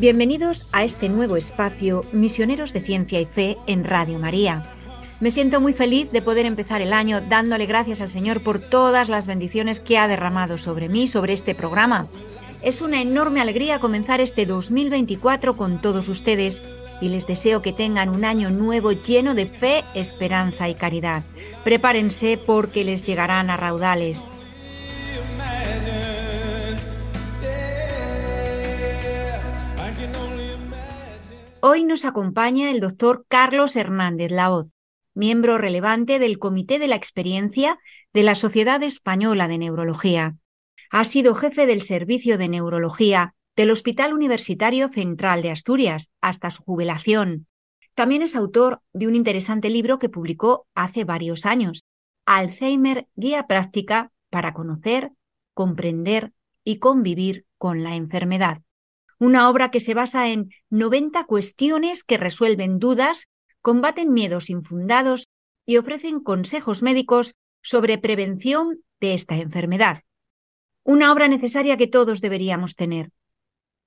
Bienvenidos a este nuevo espacio Misioneros de Ciencia y Fe en Radio María. Me siento muy feliz de poder empezar el año dándole gracias al Señor por todas las bendiciones que ha derramado sobre mí, sobre este programa. Es una enorme alegría comenzar este 2024 con todos ustedes y les deseo que tengan un año nuevo lleno de fe, esperanza y caridad. Prepárense porque les llegarán a raudales. Hoy nos acompaña el doctor Carlos Hernández Laoz, miembro relevante del Comité de la Experiencia de la Sociedad Española de Neurología. Ha sido jefe del Servicio de Neurología del Hospital Universitario Central de Asturias hasta su jubilación. También es autor de un interesante libro que publicó hace varios años, Alzheimer, Guía Práctica para conocer, comprender y convivir con la enfermedad. Una obra que se basa en 90 cuestiones que resuelven dudas, combaten miedos infundados y ofrecen consejos médicos sobre prevención de esta enfermedad. Una obra necesaria que todos deberíamos tener.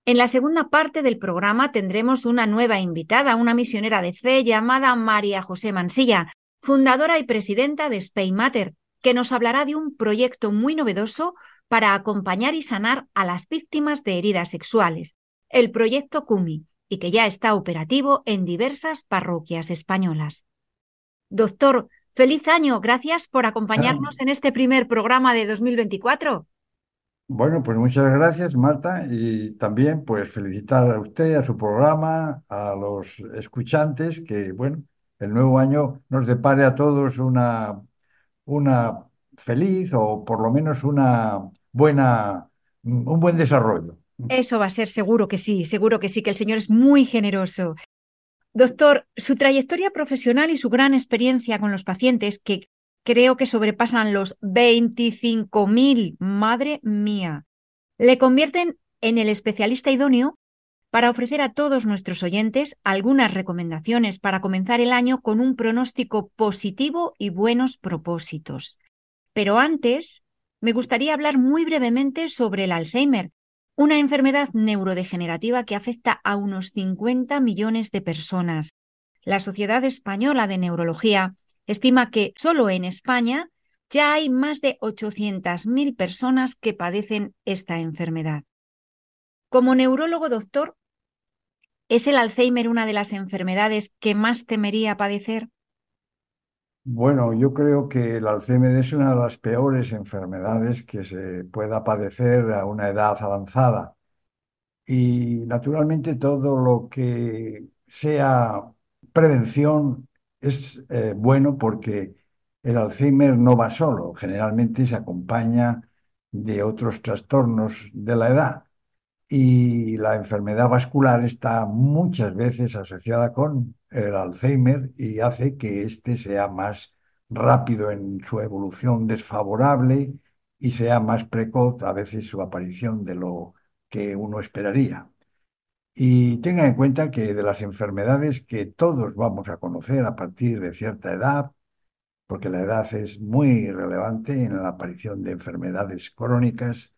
En la segunda parte del programa tendremos una nueva invitada, una misionera de fe llamada María José Mansilla, fundadora y presidenta de Spain Matter, que nos hablará de un proyecto muy novedoso para acompañar y sanar a las víctimas de heridas sexuales, el proyecto CUMI, y que ya está operativo en diversas parroquias españolas. Doctor, feliz año. Gracias por acompañarnos en este primer programa de 2024. Bueno, pues muchas gracias, Marta, y también pues felicitar a usted, a su programa, a los escuchantes, que bueno, el nuevo año nos depare a todos una, una feliz o por lo menos una buena, un buen desarrollo. Eso va a ser seguro que sí, seguro que sí, que el Señor es muy generoso. Doctor, su trayectoria profesional y su gran experiencia con los pacientes, que creo que sobrepasan los 25.000, madre mía, le convierten en el especialista idóneo para ofrecer a todos nuestros oyentes algunas recomendaciones para comenzar el año con un pronóstico positivo y buenos propósitos. Pero antes, me gustaría hablar muy brevemente sobre el Alzheimer, una enfermedad neurodegenerativa que afecta a unos 50 millones de personas. La Sociedad Española de Neurología estima que solo en España ya hay más de 800.000 personas que padecen esta enfermedad. Como neurólogo doctor, ¿es el Alzheimer una de las enfermedades que más temería padecer? Bueno, yo creo que el Alzheimer es una de las peores enfermedades que se pueda padecer a una edad avanzada. Y naturalmente todo lo que sea prevención es eh, bueno porque el Alzheimer no va solo, generalmente se acompaña de otros trastornos de la edad. Y la enfermedad vascular está muchas veces asociada con el Alzheimer y hace que éste sea más rápido en su evolución desfavorable y sea más precoz a veces su aparición de lo que uno esperaría. Y tenga en cuenta que de las enfermedades que todos vamos a conocer a partir de cierta edad, porque la edad es muy relevante en la aparición de enfermedades crónicas,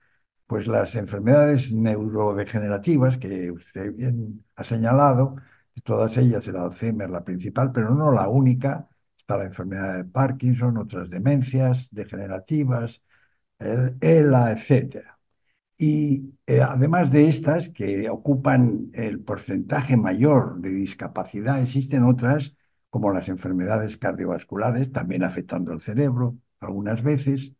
pues las enfermedades neurodegenerativas que usted bien ha señalado, todas ellas el Alzheimer la principal, pero no la única, está la enfermedad de Parkinson, otras demencias degenerativas, el ELA, etcétera. Y eh, además de estas, que ocupan el porcentaje mayor de discapacidad, existen otras, como las enfermedades cardiovasculares, también afectando el cerebro algunas veces,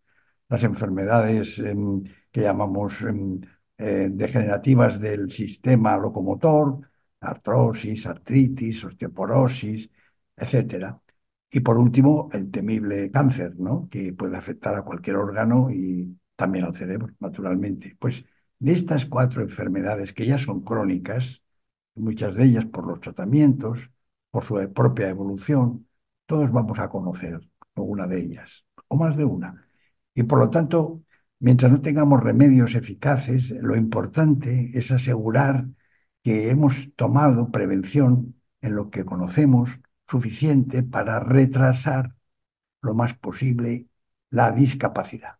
las enfermedades em, que llamamos em, eh, degenerativas del sistema locomotor, artrosis, artritis, osteoporosis, etc. Y por último, el temible cáncer, ¿no? que puede afectar a cualquier órgano y también al cerebro, naturalmente. Pues de estas cuatro enfermedades que ya son crónicas, muchas de ellas por los tratamientos, por su propia evolución, todos vamos a conocer alguna de ellas, o más de una. Y por lo tanto, mientras no tengamos remedios eficaces, lo importante es asegurar que hemos tomado prevención en lo que conocemos suficiente para retrasar lo más posible la discapacidad.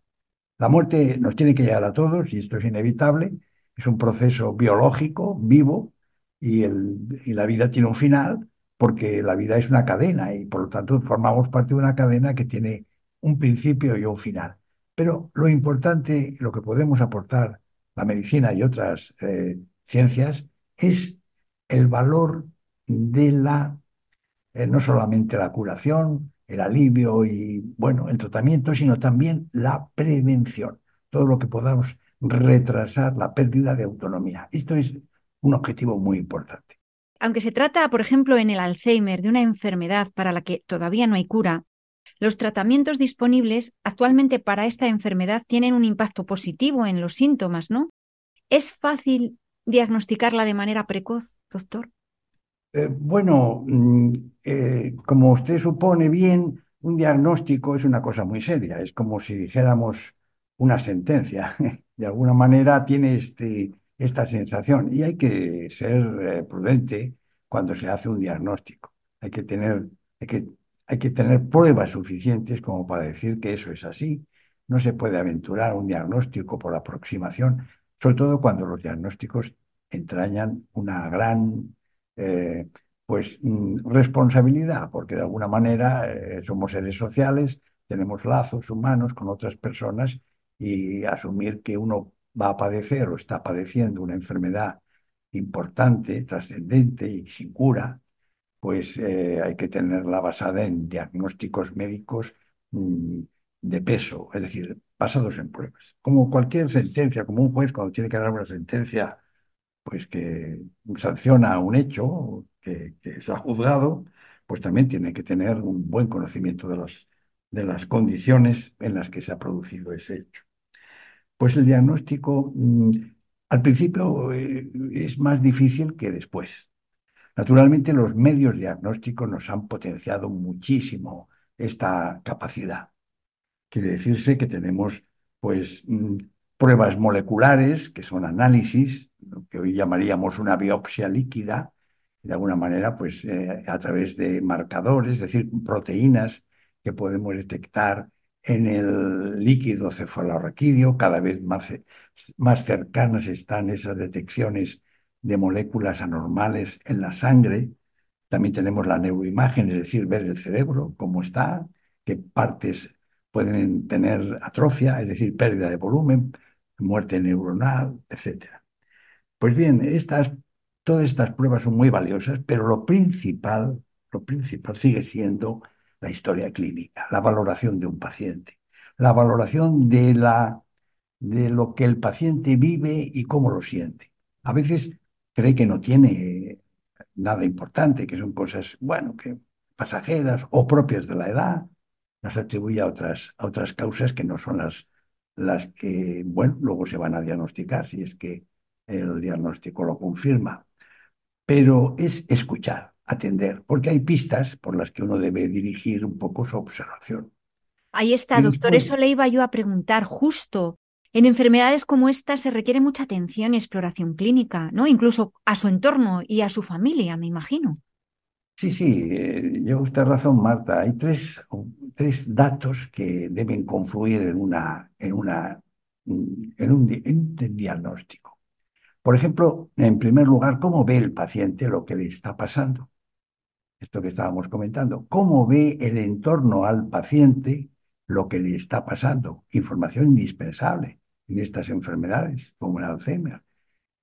La muerte nos tiene que llegar a todos y esto es inevitable, es un proceso biológico, vivo, y, y la vida tiene un final porque la vida es una cadena y por lo tanto formamos parte de una cadena que tiene un principio y un final. Pero lo importante, lo que podemos aportar la medicina y otras eh, ciencias es el valor de la, eh, no solamente la curación, el alivio y, bueno, el tratamiento, sino también la prevención. Todo lo que podamos retrasar la pérdida de autonomía. Esto es un objetivo muy importante. Aunque se trata, por ejemplo, en el Alzheimer de una enfermedad para la que todavía no hay cura, los tratamientos disponibles actualmente para esta enfermedad tienen un impacto positivo en los síntomas, ¿no? ¿Es fácil diagnosticarla de manera precoz, doctor? Eh, bueno, mm, eh, como usted supone bien, un diagnóstico es una cosa muy seria, es como si dijéramos una sentencia. De alguna manera tiene este, esta sensación y hay que ser eh, prudente cuando se hace un diagnóstico. Hay que tener, hay que, hay que tener pruebas suficientes como para decir que eso es así. No se puede aventurar un diagnóstico por aproximación, sobre todo cuando los diagnósticos entrañan una gran eh, pues, mm, responsabilidad, porque de alguna manera eh, somos seres sociales, tenemos lazos humanos con otras personas y asumir que uno va a padecer o está padeciendo una enfermedad importante, trascendente y sin cura, pues eh, hay que tenerla basada en diagnósticos médicos mm, de peso, es decir, basados en pruebas. Como cualquier sentencia, como un juez cuando tiene que dar una sentencia pues que sanciona un hecho que, se ha juzgado, pues también tiene que tener un buen conocimiento de, los, de las condiciones en las que se ha producido ese hecho. Pues el diagnóstico mm, al principio eh, es más difícil que después. Naturalmente los medios diagnósticos nos han potenciado muchísimo esta capacidad. Quiere decirse que tenemos pues mm, pruebas moleculares, que son análisis, lo que hoy llamaríamos una biopsia líquida, de alguna manera, pues eh, a través de marcadores, es decir, proteínas que podemos detectar en el líquido cefalorraquídeo, cada vez más, más cercanas están esas detecciones de moléculas anormales en la sangre. También tenemos la neuroimagen, es decir, ver el cerebro, cómo está, qué partes pueden tener atrofia, es decir, pérdida de volumen, muerte neuronal, etc. Pues bien, estas, todas estas pruebas son muy valiosas, pero lo principal, lo principal sigue siendo la historia clínica, la valoración de un paciente, la valoración de, la, de lo que el paciente vive y cómo lo siente. A veces cree que no tiene nada importante, que son cosas, bueno, que pasajeras o propias de la edad, las atribuye a otras, a otras causas que no son las, las que, bueno, luego se van a diagnosticar si es que el diagnóstico lo confirma. Pero es escuchar, atender, porque hay pistas por las que uno debe dirigir un poco su observación. Ahí está, doctor, eso le iba yo a preguntar justo. En enfermedades como esta se requiere mucha atención y exploración clínica, ¿no? Incluso a su entorno y a su familia, me imagino. Sí, sí, eh, lleva usted razón, Marta. Hay tres, tres datos que deben confluir en, una, en, una, en, un, en un diagnóstico. Por ejemplo, en primer lugar, ¿cómo ve el paciente lo que le está pasando? esto que estábamos comentando, cómo ve el entorno al paciente lo que le está pasando, información indispensable en estas enfermedades como el Alzheimer,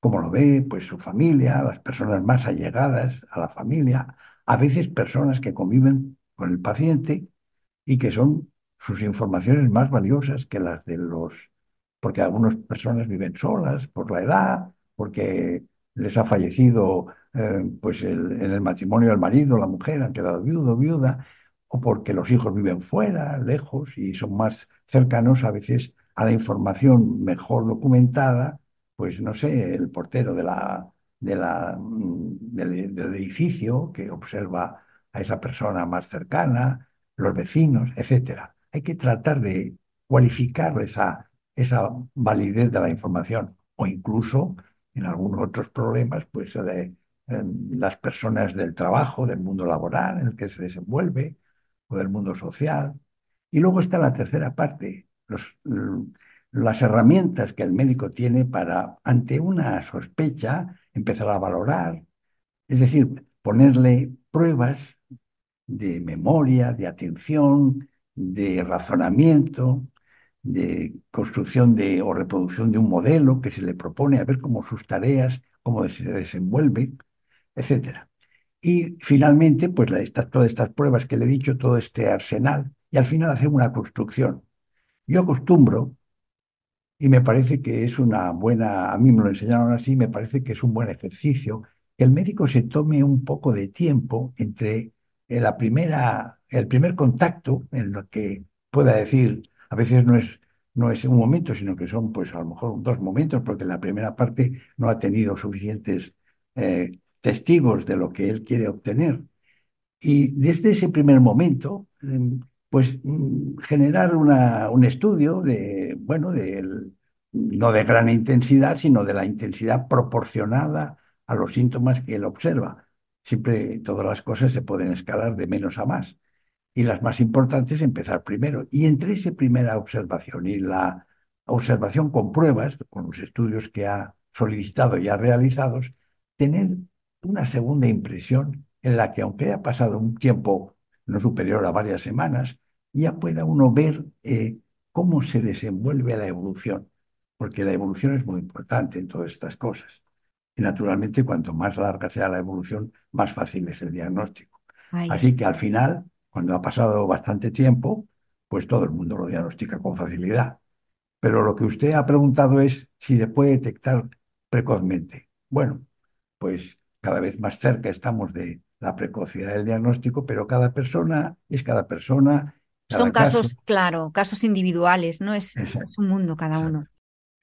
cómo lo ve pues su familia, las personas más allegadas a la familia, a veces personas que conviven con el paciente y que son sus informaciones más valiosas que las de los, porque algunas personas viven solas por la edad, porque les ha fallecido eh, pues en el matrimonio el marido, la mujer han quedado viudo, viuda, o porque los hijos viven fuera, lejos, y son más cercanos a veces a la información mejor documentada, pues no sé, el portero mm, del, edificio que observa a esa persona más cercana, los vecinos, etcétera. Hay que tratar de cualificar esa, validez de la información o incluso en algunos otros problemas, pues de, las personas del trabajo, del mundo laboral en el que se desenvuelve o del mundo social. Y luego está la tercera parte, los, las herramientas que el médico tiene para, ante una sospecha, empezar a valorar, es decir, ponerle pruebas de memoria, de atención, de razonamiento, de construcción de, o reproducción de un modelo que se le propone a ver cómo sus tareas, cómo se desenvuelve, etc. Y finalmente, pues todas estas pruebas que le he dicho, todo este arsenal, y al final hacer una construcción. Yo acostumbro, y me parece que es una buena, a mí me lo enseñaron así, me parece que es un buen ejercicio, que el médico se tome un poco de tiempo entre la primera, el primer contacto en lo que pueda decir, a veces no es, no es un momento, sino que son pues a lo mejor dos momentos, porque la primera parte no ha tenido suficientes eh, testigos de lo que él quiere obtener. Y desde ese primer momento, em, pues mm, generar un estudio de, bueno, no de gran intensidad, sino de la intensidad proporcionada a los síntomas que él observa. Siempre todas las cosas se pueden escalar de menos a más. Y las más importantes empezar primero. Y entre esa primera observación y la observación con pruebas, con los estudios que ha solicitado y ha realizados, tener una segunda impresión en la que, aunque haya pasado un tiempo no superior a varias semanas, ya pueda uno ver eh, cómo se desenvuelve la evolución, porque la evolución es muy importante en todas estas cosas. Y naturalmente, cuanto más larga sea la evolución, más fácil es el diagnóstico. Así que al final, cuando ha pasado bastante tiempo, pues todo el mundo lo diagnostica con facilidad. Pero lo que usted ha preguntado es si se puede detectar precozmente. Bueno, pues cada vez más cerca estamos de la precocidad del diagnóstico, pero cada persona es cada persona. Son casos, claro, casos individuales, ¿no? Es, es un mundo cada uno.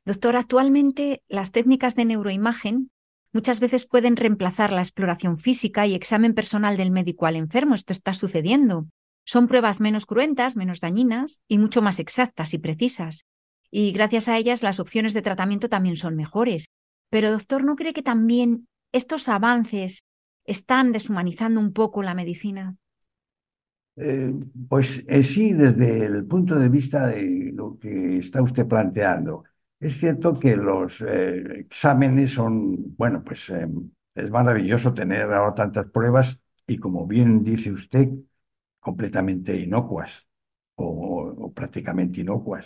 Doctor, actualmente las técnicas de neuroimagen muchas veces pueden reemplazar la exploración física y examen personal del médico al enfermo. Esto está sucediendo. Son pruebas menos cruentas, menos dañinas y mucho más exactas y precisas. Y gracias a ellas las opciones de tratamiento también son mejores. Pero, doctor, ¿no cree que también estos avances están deshumanizando un poco la medicina? Eh, pues eh, sí, desde el punto de vista de lo que está usted planteando. Es cierto que los eh, exámenes son, bueno, pues es maravilloso tener ahora tantas pruebas y como bien dice usted, completamente inocuas o prácticamente inocuas.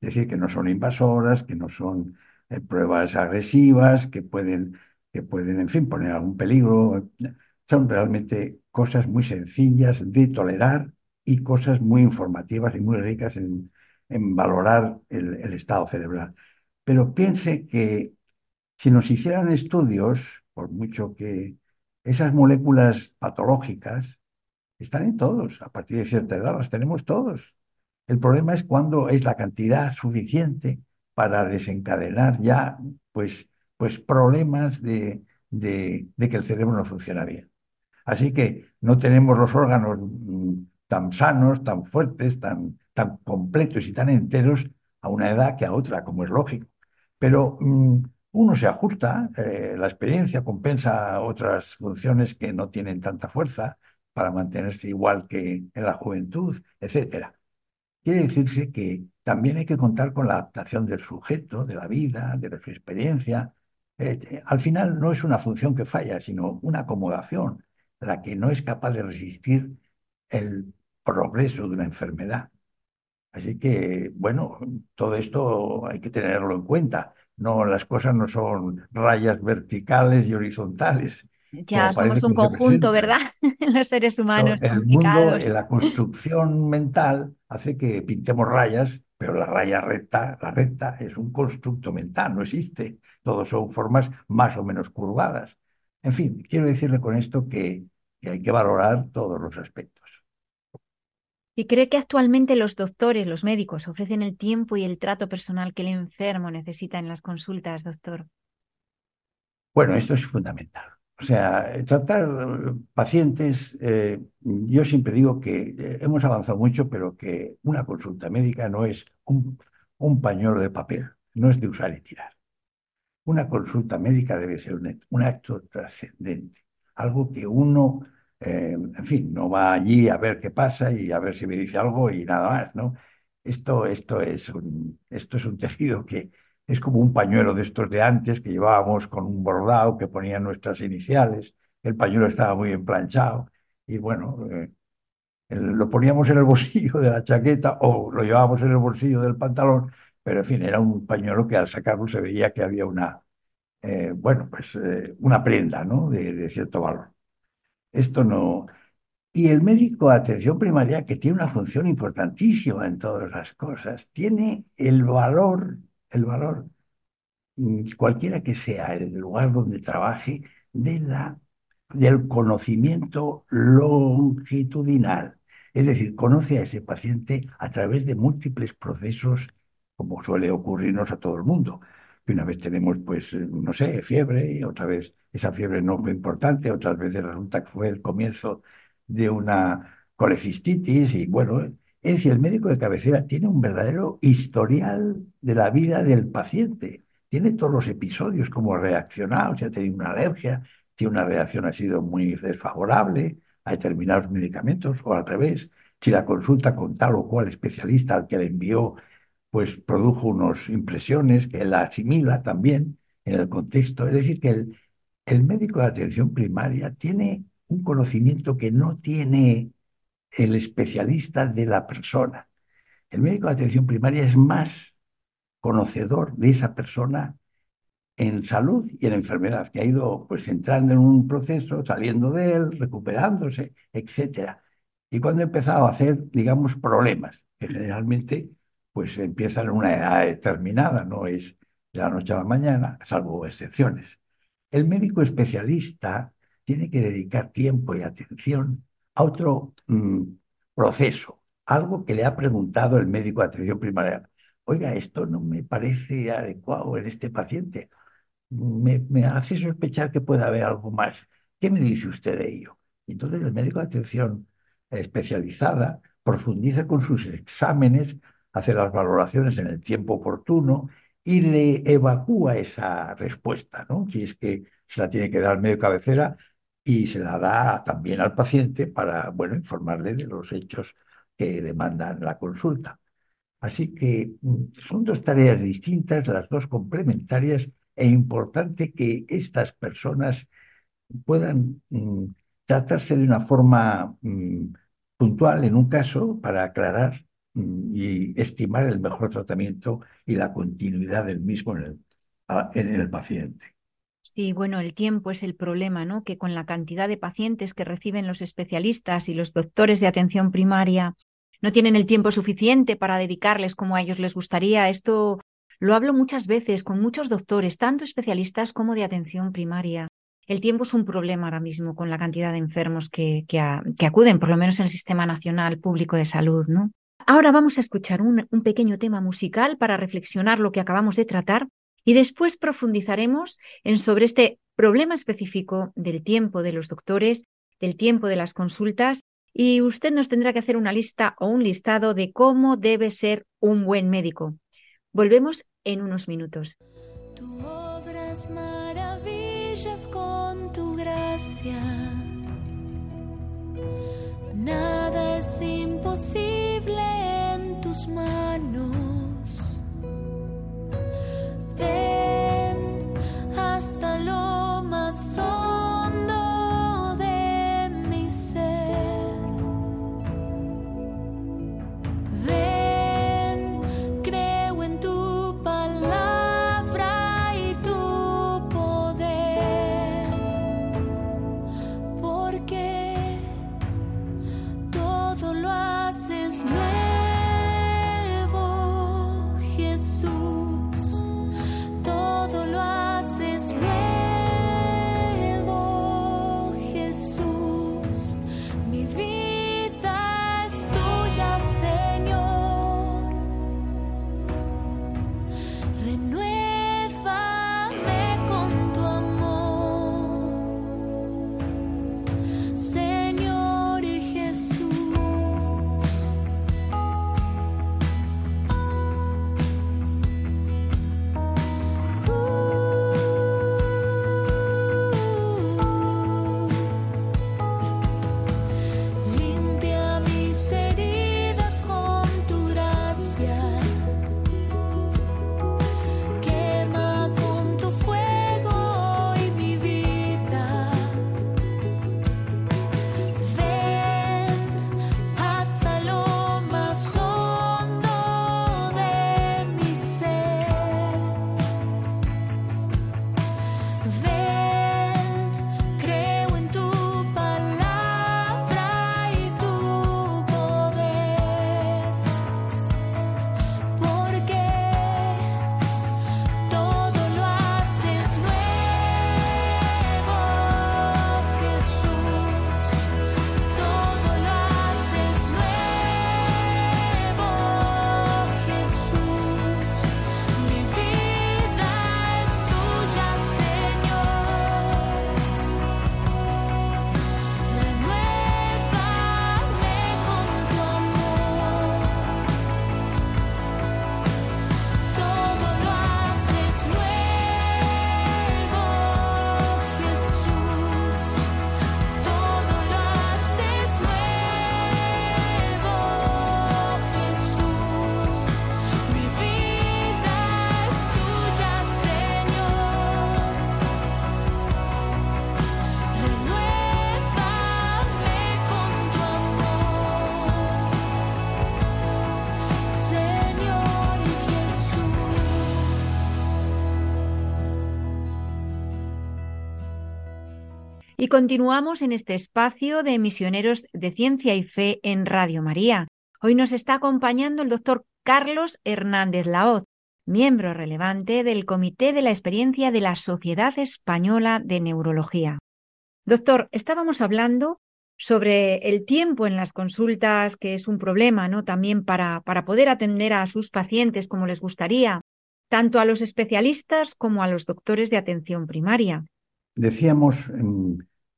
Es decir, que no son invasoras, que no son pruebas agresivas, que pueden que pueden, en fin, poner algún peligro. Son realmente cosas muy sencillas de tolerar y cosas muy informativas y muy ricas en, valorar el, estado cerebral. Pero piense que si nos hicieran estudios, por mucho que esas moléculas patológicas están en todos, a partir de cierta edad las tenemos todos. El problema es cuando es la cantidad suficiente para desencadenar ya, pues, pues problemas de, que el cerebro no funciona bien. Así que no tenemos los órganos mm, tan sanos, tan fuertes, tan, tan completos y tan enteros a una edad que a otra, como es lógico. Pero mm, uno se ajusta, eh, la experiencia compensa otras funciones que no tienen tanta fuerza para mantenerse igual que en la juventud, etc. Quiere decirse que también hay que contar con la adaptación del sujeto, de la vida, de su experiencia, eh, al final no es una función que falla, sino una acomodación, la que no es capaz de resistir el progreso de una enfermedad. Así que, bueno, todo esto hay que tenerlo en cuenta. No, las cosas no son rayas verticales y horizontales. Ya somos un conjunto, ¿verdad? Los seres humanos. el mundo, la construcción mental hace que pintemos rayas, pero la raya recta, la recta es un constructo mental, no existe. Todos son formas más o menos curvadas. En fin, quiero decirle con esto que, hay que valorar todos los aspectos. ¿Y cree que actualmente los doctores, los médicos, ofrecen el tiempo y el trato personal que el enfermo necesita en las consultas, doctor? Bueno, esto es fundamental. O sea, tratar pacientes, eh, yo siempre digo que eh, hemos avanzado mucho, pero que una consulta médica no es un, pañuelo de papel, no es de usar y tirar. Una consulta médica debe ser un, un acto trascendente, algo que uno, eh, en fin, no va allí a ver qué pasa y a ver si me dice algo y nada más, ¿no? Esto, esto, es, un, esto es un tejido que es como un pañuelo de estos de antes que llevábamos con un bordado que ponían nuestras iniciales. El pañuelo estaba muy emplanchado y bueno, eh, lo poníamos en el bolsillo de la chaqueta o lo llevábamos en el bolsillo del pantalón, pero en fin, era un pañuelo que al sacarlo se veía que había una, eh, bueno, pues eh, una prenda, ¿no? De, de cierto valor. Esto no. Y el médico de atención primaria, que tiene una función importantísima en todas las cosas, tiene el valor, el valor, cualquiera que sea el lugar donde trabaje, de la, del conocimiento longitudinal. Es decir, conoce a ese paciente a través de múltiples procesos, como suele ocurrirnos a todo el mundo. Que una vez tenemos, pues, no sé, fiebre, y otra vez esa fiebre no fue importante, otras veces resulta que fue el comienzo de una colecistitis y bueno, es decir, el médico de cabecera tiene un verdadero historial de la vida del paciente. Tiene todos los episodios, cómo ha reaccionado, si ha tenido una alergia, si una reacción ha sido muy desfavorable a determinados medicamentos o al revés, si la consulta con tal o cual especialista al que le envió pues produjo unas impresiones que él asimila también en el contexto. Es decir, que el médico de atención primaria tiene un conocimiento que no tiene el especialista de la persona. El médico de atención primaria es más conocedor de esa persona en salud y en enfermedad, que ha ido pues entrando en un proceso, saliendo de él, recuperándose, etcétera. Y cuando ha empezado a hacer, digamos, problemas, que generalmente pues empiezan en una edad determinada, no es de la noche a la mañana, salvo excepciones. El médico especialista tiene que dedicar tiempo y atención a otro mm, proceso, algo que le ha preguntado el médico de atención primaria. Oiga, esto no me parece adecuado en este paciente. Me, me hace sospechar que puede haber algo más. ¿Qué me dice usted de ello? Entonces el médico de atención especializada profundiza con sus exámenes, hace las valoraciones en el tiempo oportuno y le evacúa esa respuesta, ¿no? Si es que se la tiene que dar el médico cabecera y se la da también al paciente para, bueno, informarle de los hechos que demandan la consulta. Así que mm, son dos tareas distintas, las dos complementarias, e importante que estas personas puedan mm, tratarse de una forma mm, puntual en un caso para aclarar y estimar el mejor tratamiento y la continuidad del mismo en el, en el paciente. Sí, bueno, el tiempo es el problema, ¿no? Que con la cantidad de pacientes que reciben los especialistas y los doctores de atención primaria no tienen el tiempo suficiente para dedicarles como a ellos les gustaría. Esto lo hablo muchas veces con muchos doctores, tanto especialistas como de atención primaria. El tiempo es un problema ahora mismo con la cantidad de enfermos que, acuden, por lo menos en el Sistema Nacional Público de Salud, ¿no? Ahora vamos a escuchar un, un pequeño tema musical para reflexionar lo que acabamos de tratar y después profundizaremos en sobre este problema específico del tiempo de los doctores, del tiempo de las consultas, y usted nos tendrá que hacer una lista o un listado de cómo debe ser un buen médico. Volvemos en unos minutos. Tu obras maravillas con tu gracia. Nada es imposible en tus manos. Hasta lo Y continuamos en este espacio de misioneros de ciencia y fe en Radio María. Hoy nos está acompañando el doctor Carlos Hernández Laoz, miembro relevante del Comité de la Experiencia de la Sociedad Española de Neurología. Doctor, estábamos hablando sobre el tiempo en las consultas, que es un problema, ¿no? También para, para poder atender a sus pacientes como les gustaría, tanto a los especialistas como a los doctores de atención primaria. Decíamos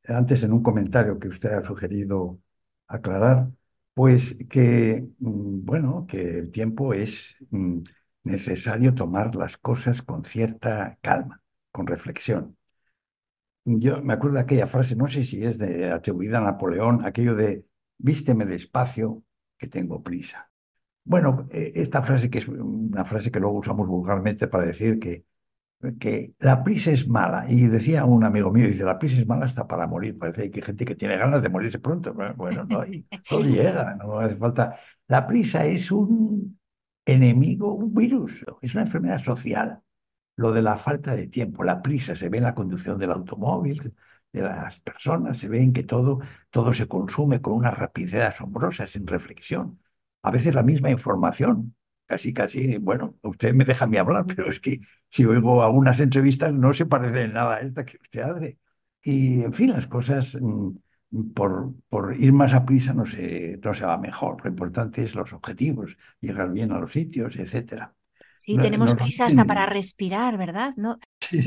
antes en un comentario que usted ha sugerido aclarar, pues que, mm, bueno, que el tiempo es mm, necesario tomar las cosas con cierta calma, con reflexión. Yo me acuerdo de aquella frase, no sé si es de, atribuida a Napoleón, aquello de vísteme despacio, que tengo prisa. Bueno, eh, esta frase que es una frase que luego usamos vulgarmente para decir que, que la prisa es mala. Y decía un amigo mío, dice, la prisa es mala hasta para morir. Parece que hay gente que tiene ganas de morirse pronto. Bueno, no, y todo llega, no hace falta. La prisa es un enemigo, un virus, es una enfermedad social. Lo de la falta de tiempo, la prisa, se ve en la conducción del automóvil, de las personas, se ve en que todo, todo se consume con una rapidez asombrosa, sin reflexión. A veces la misma información, casi, casi, bueno, usted me deja a mí hablar, pero es que si oigo algunas entrevistas no se parece en nada a esta que usted hace. Y, en fin, las cosas, mm, por, por ir más a prisa no se, no se va mejor. Lo importante es los objetivos, llegar bien a los sitios, etcétera. Sí, No- tenemos prisa hasta para respirar, ¿verdad? ¿No? Sí,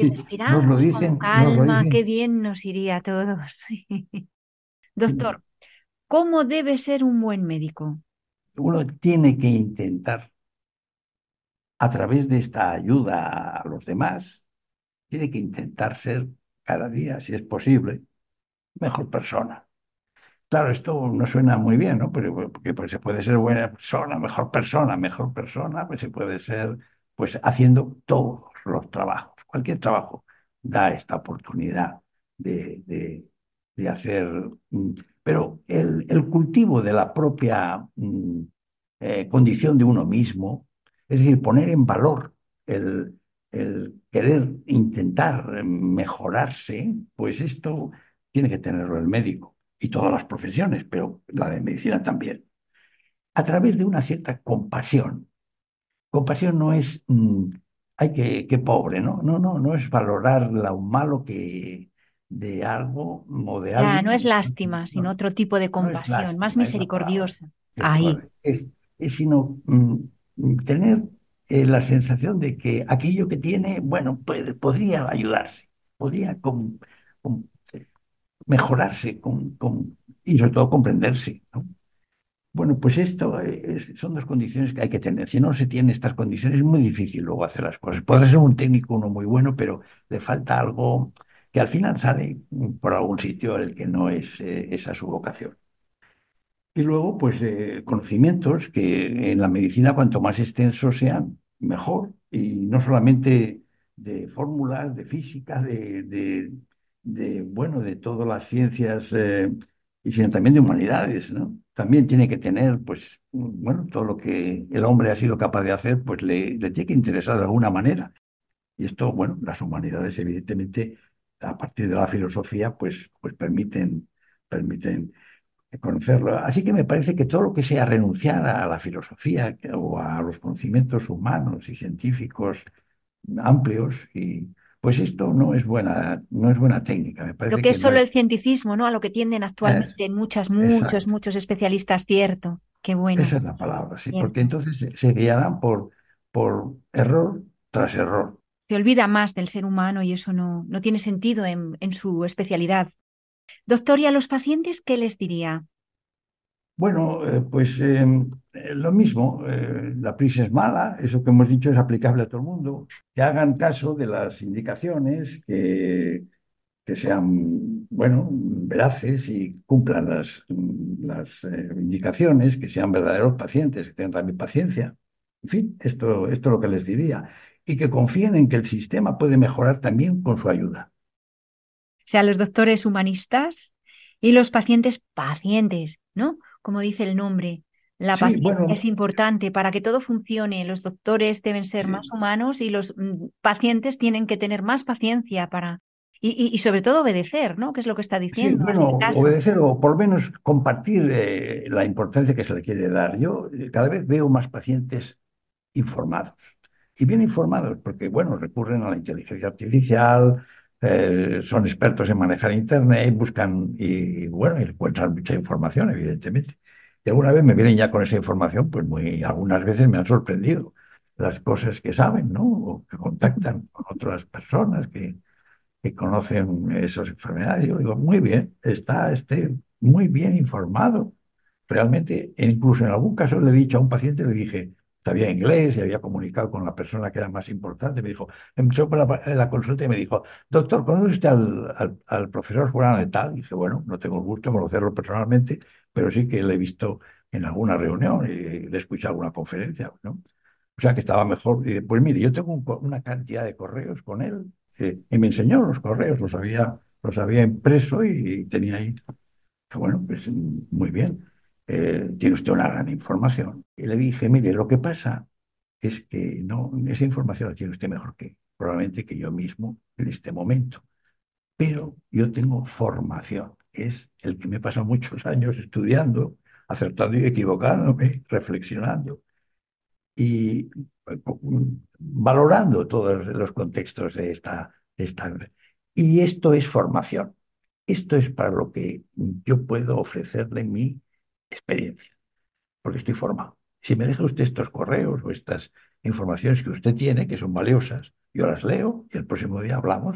nos respiramos lo con dicen, nos lo calma, qué bien nos iría a todos. Doctor, ¿cómo debe ser un buen médico? Uno tiene que intentar, a través de esta ayuda a los demás, tiene que intentar ser cada día, si es posible, mejor persona. Claro, esto no suena muy bien, ¿no? Pero porque pues, se puede ser buena persona, mejor persona, mejor persona, pues se puede ser, pues haciendo todos los trabajos. Cualquier trabajo da esta oportunidad de, de- hacer. mm, Pero el, el cultivo de la propia mm, eh, condición de uno mismo, es decir, poner en valor el, el querer intentar mejorarse, pues esto tiene que tenerlo el médico y todas las profesiones, pero la de medicina también, a través de una cierta compasión. Compasión no es, mm, ay, qué, qué pobre, ¿no? No, no, no es valorar lo malo que de algo o de alguien. no es lástima, sino No, otro tipo de no compasión, lástima, más misericordiosa. Ahí. Es, es sino mm, tener eh, la sensación de que aquello que tiene, bueno, puede- podría ayudarse, podría mejorarse y sobre todo comprenderse, ¿no? Bueno, pues esto es- son dos condiciones que hay que tener. Si no se tienen estas condiciones, es muy difícil luego hacer las cosas. Puede ser un técnico uno muy bueno, pero le falta algo que al final sale por algún sitio el que no es eh, esa su vocación. Y luego, pues, eh, conocimientos que en la medicina, cuanto más extensos sean, mejor. Y no solamente de fórmulas, de física, de, bueno, de todas las ciencias, eh, sino también de humanidades, ¿no? También tiene que tener, pues, bueno, todo lo que el hombre ha sido capaz de hacer, pues le, le tiene que interesar de alguna manera. Y esto, bueno, las humanidades, evidentemente, a partir de la filosofía, pues, pues permiten, permiten conocerlo. Así que me parece que todo lo que sea renunciar a la filosofía o a los conocimientos humanos y científicos amplios, y pues esto no es buena, no es buena técnica. Me Lo parece que que es no solo es- el cientificismo, ¿no? A lo que tienden actualmente en muchas, muchos, exacto. muchos especialistas, cierto. Qué bueno. Esa es la palabra, sí, porque entonces se- se guiarán por, por error tras error. Se olvida más del ser humano y eso no, no tiene sentido en, en su especialidad. Doctor, ¿y a los pacientes qué les diría? Bueno, eh, pues eh, eh, lo mismo, eh, la prisa es mala, eso que hemos dicho es aplicable a todo el mundo, que hagan caso de las indicaciones, que, sean, bueno, veraces y cumplan las, indicaciones, que sean verdaderos pacientes, que tengan también paciencia. En fin, esto, esto es lo que les diría. Y que confíen en que el sistema puede mejorar también con su ayuda. O sea, los doctores humanistas y los pacientes pacientes, ¿no? Como dice el nombre. La Sí, paciencia bueno. es importante para que todo funcione. Los doctores deben ser Sí. más humanos y los mm, pacientes tienen que tener más paciencia para... Y, y- y sobre todo obedecer, ¿no? Que es lo que está Sí, diciendo. bueno, caso. obedecer o por lo menos compartir eh, la importancia que se le quiere dar. Yo eh, cada vez veo más pacientes informados y bien informados porque, bueno, recurren a la inteligencia artificial, eh, son expertos en manejar Internet, buscan y, bueno, y encuentran mucha información, evidentemente. Y alguna vez me vienen ya con esa información, pues muy, algunas veces me han sorprendido las cosas que saben, ¿no? O que contactan con otras personas que que conocen esas enfermedades. Yo digo, muy bien, está este muy bien informado. Realmente, incluso en algún caso le he dicho a un paciente, le dije, sabía inglés y había comunicado con la persona que era más importante. Me dijo, empezó por la, la consulta y me dijo, doctor, ¿conoce usted al, al, al profesor fulano de tal? Y dije, bueno, no tengo el gusto de conocerlo personalmente, pero sí que le he visto en alguna reunión y le he escuchado alguna conferencia, ¿no? O sea que estaba mejor. Y, pues mire, yo tengo un una cantidad de correos con él eh, y me enseñó los correos, los había, los había impreso y tenía ahí. Bueno, pues mm, muy bien, eh, tiene usted una gran información. Y le dije, mire, lo que pasa es que no, esa información la tiene usted mejor que probablemente que yo mismo en este momento. Pero yo tengo formación, que es el que me he pasado muchos años estudiando, acertando y equivocándome, reflexionando y eh, valorando todos los contextos de esta, de esta. Y esto es formación. Esto es para lo que yo puedo ofrecerle mi experiencia, porque estoy formado. Si me deja usted estos correos o estas informaciones que usted tiene, que son valiosas, yo las leo y el próximo día hablamos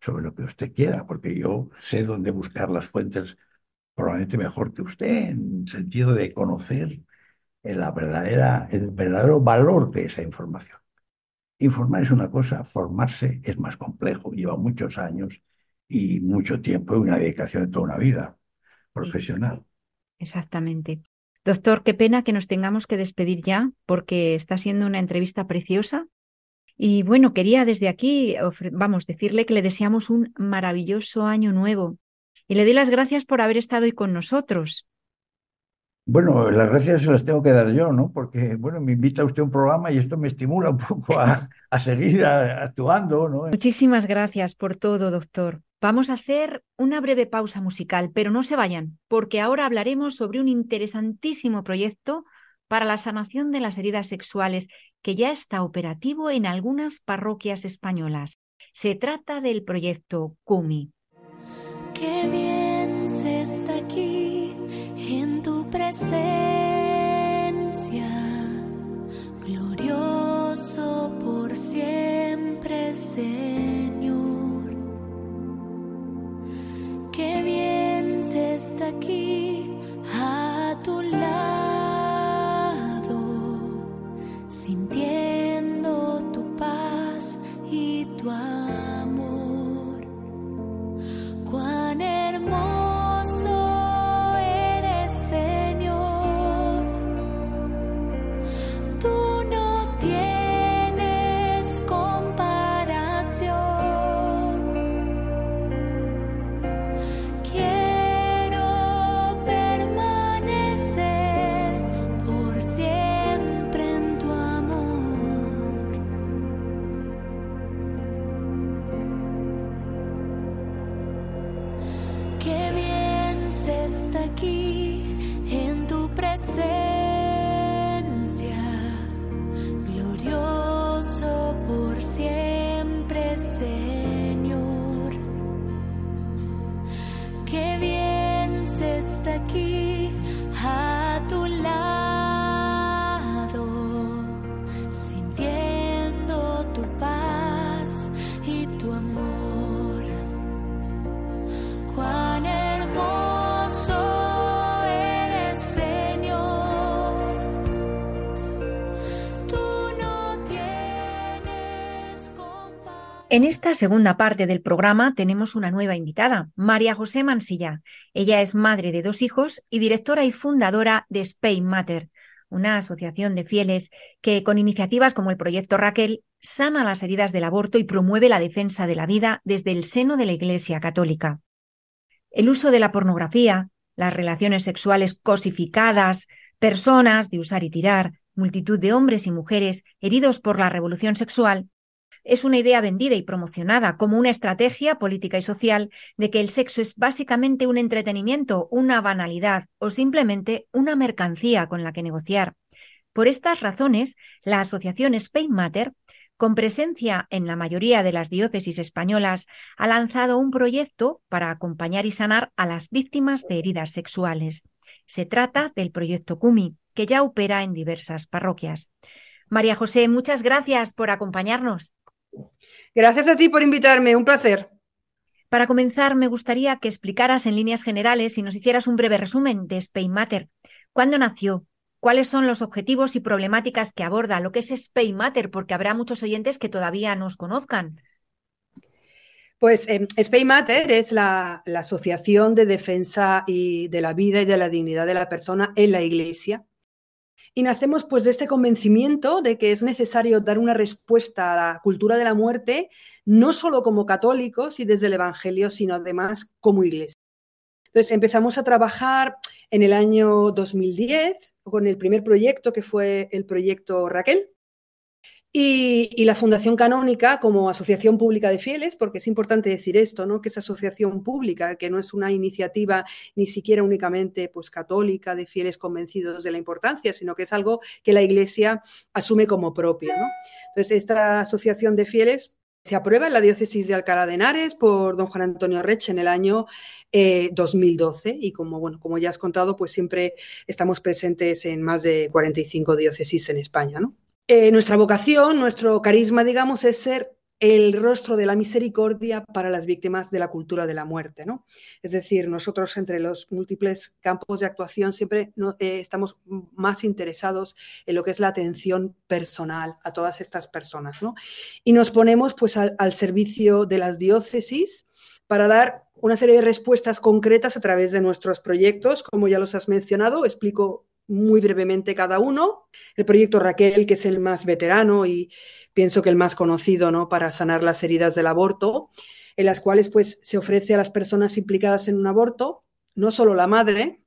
sobre lo que usted quiera, porque yo sé dónde buscar las fuentes probablemente mejor que usted, en sentido de conocer la verdadera, el verdadero valor de esa información. Informar es una cosa, formarse es más complejo, lleva muchos años y mucho tiempo y una dedicación de toda una vida profesional. Exactamente. Doctor, qué pena que nos tengamos que despedir ya porque está siendo una entrevista preciosa. Y bueno, quería desde aquí, vamos, decirle que le deseamos un maravilloso año nuevo y le doy las gracias por haber estado hoy con nosotros. Bueno, las gracias se las tengo que dar yo, ¿no? Porque, bueno, me invita usted a un programa y esto me estimula un poco a, a seguir a- actuando, ¿no? Muchísimas gracias por todo, doctor. Vamos a hacer una breve pausa musical, pero no se vayan, porque ahora hablaremos sobre un interesantísimo proyecto para la sanación de las heridas sexuales que ya está operativo en algunas parroquias españolas. Se trata del proyecto CUMI. Qué bien presencia, glorioso por siempre, Señor. Qué bien aquí a tu lado, En esta segunda parte del programa tenemos una nueva invitada, María José Mansilla. Ella es madre de dos hijos y directora y fundadora de Spain Matter, una asociación de fieles que con iniciativas como el proyecto Raquel sana las heridas del aborto y promueve la defensa de la vida desde el seno de la Iglesia Católica. El uso de la pornografía, las relaciones sexuales cosificadas, personas de usar y tirar, multitud de hombres y mujeres heridos por la revolución sexual, es una idea vendida y promocionada como una estrategia política y social de que el sexo es básicamente un entretenimiento, una banalidad o simplemente una mercancía con la que negociar. Por estas razones, la asociación Spain Matter, con presencia en la mayoría de las diócesis españolas, ha lanzado un proyecto para acompañar y sanar a las víctimas de heridas sexuales. Se trata del proyecto CUMI, que ya opera en diversas parroquias. María José, muchas gracias por acompañarnos. Gracias a ti por invitarme, un placer. Para comenzar, me gustaría que explicaras en líneas generales y nos hicieras un breve resumen de Spain Matter. ¿Cuándo nació? ¿Cuáles son los objetivos y problemáticas que aborda lo que es Spain Matter? Porque habrá muchos oyentes que todavía nos conozcan. Pues eh, Spain Matter es la, la asociación de defensa y de la vida y de la dignidad de la persona en la Iglesia. Y nacemos pues de este convencimiento de que es necesario dar una respuesta a la cultura de la muerte, no solo como católicos y desde el Evangelio, sino además como iglesia. Entonces empezamos a trabajar en el año 2010 con el primer proyecto que fue el proyecto Raquel, y, la Fundación Canónica como asociación pública de fieles, porque es importante decir esto, ¿no? que es asociación pública, que no es una iniciativa ni siquiera únicamente pues, católica de fieles convencidos de la importancia, sino que es algo que la Iglesia asume como propio. ¿no? Entonces, esta asociación de fieles se aprueba en la diócesis de Alcalá de Henares por don Juan Antonio Rech en el año eh, 2012 y como, bueno, como ya has contado, pues siempre estamos presentes en más de 45 diócesis en España. ¿no? Eh, nuestra vocación, nuestro carisma, digamos, es ser el rostro de la misericordia para las víctimas de la cultura de la muerte, ¿no? Es decir, nosotros entre los múltiples campos de actuación siempre eh, estamos más interesados en lo que es la atención personal a todas estas personas, ¿no? Y nos ponemos pues al servicio de las diócesis para dar una serie de respuestas concretas a través de nuestros proyectos, como ya los has mencionado, explico muy brevemente cada uno. El proyecto Raquel, que es el más veterano y pienso que el más conocido ¿no? para sanar las heridas del aborto, en las cuales pues, se ofrece a las personas implicadas en un aborto, no solo la madre,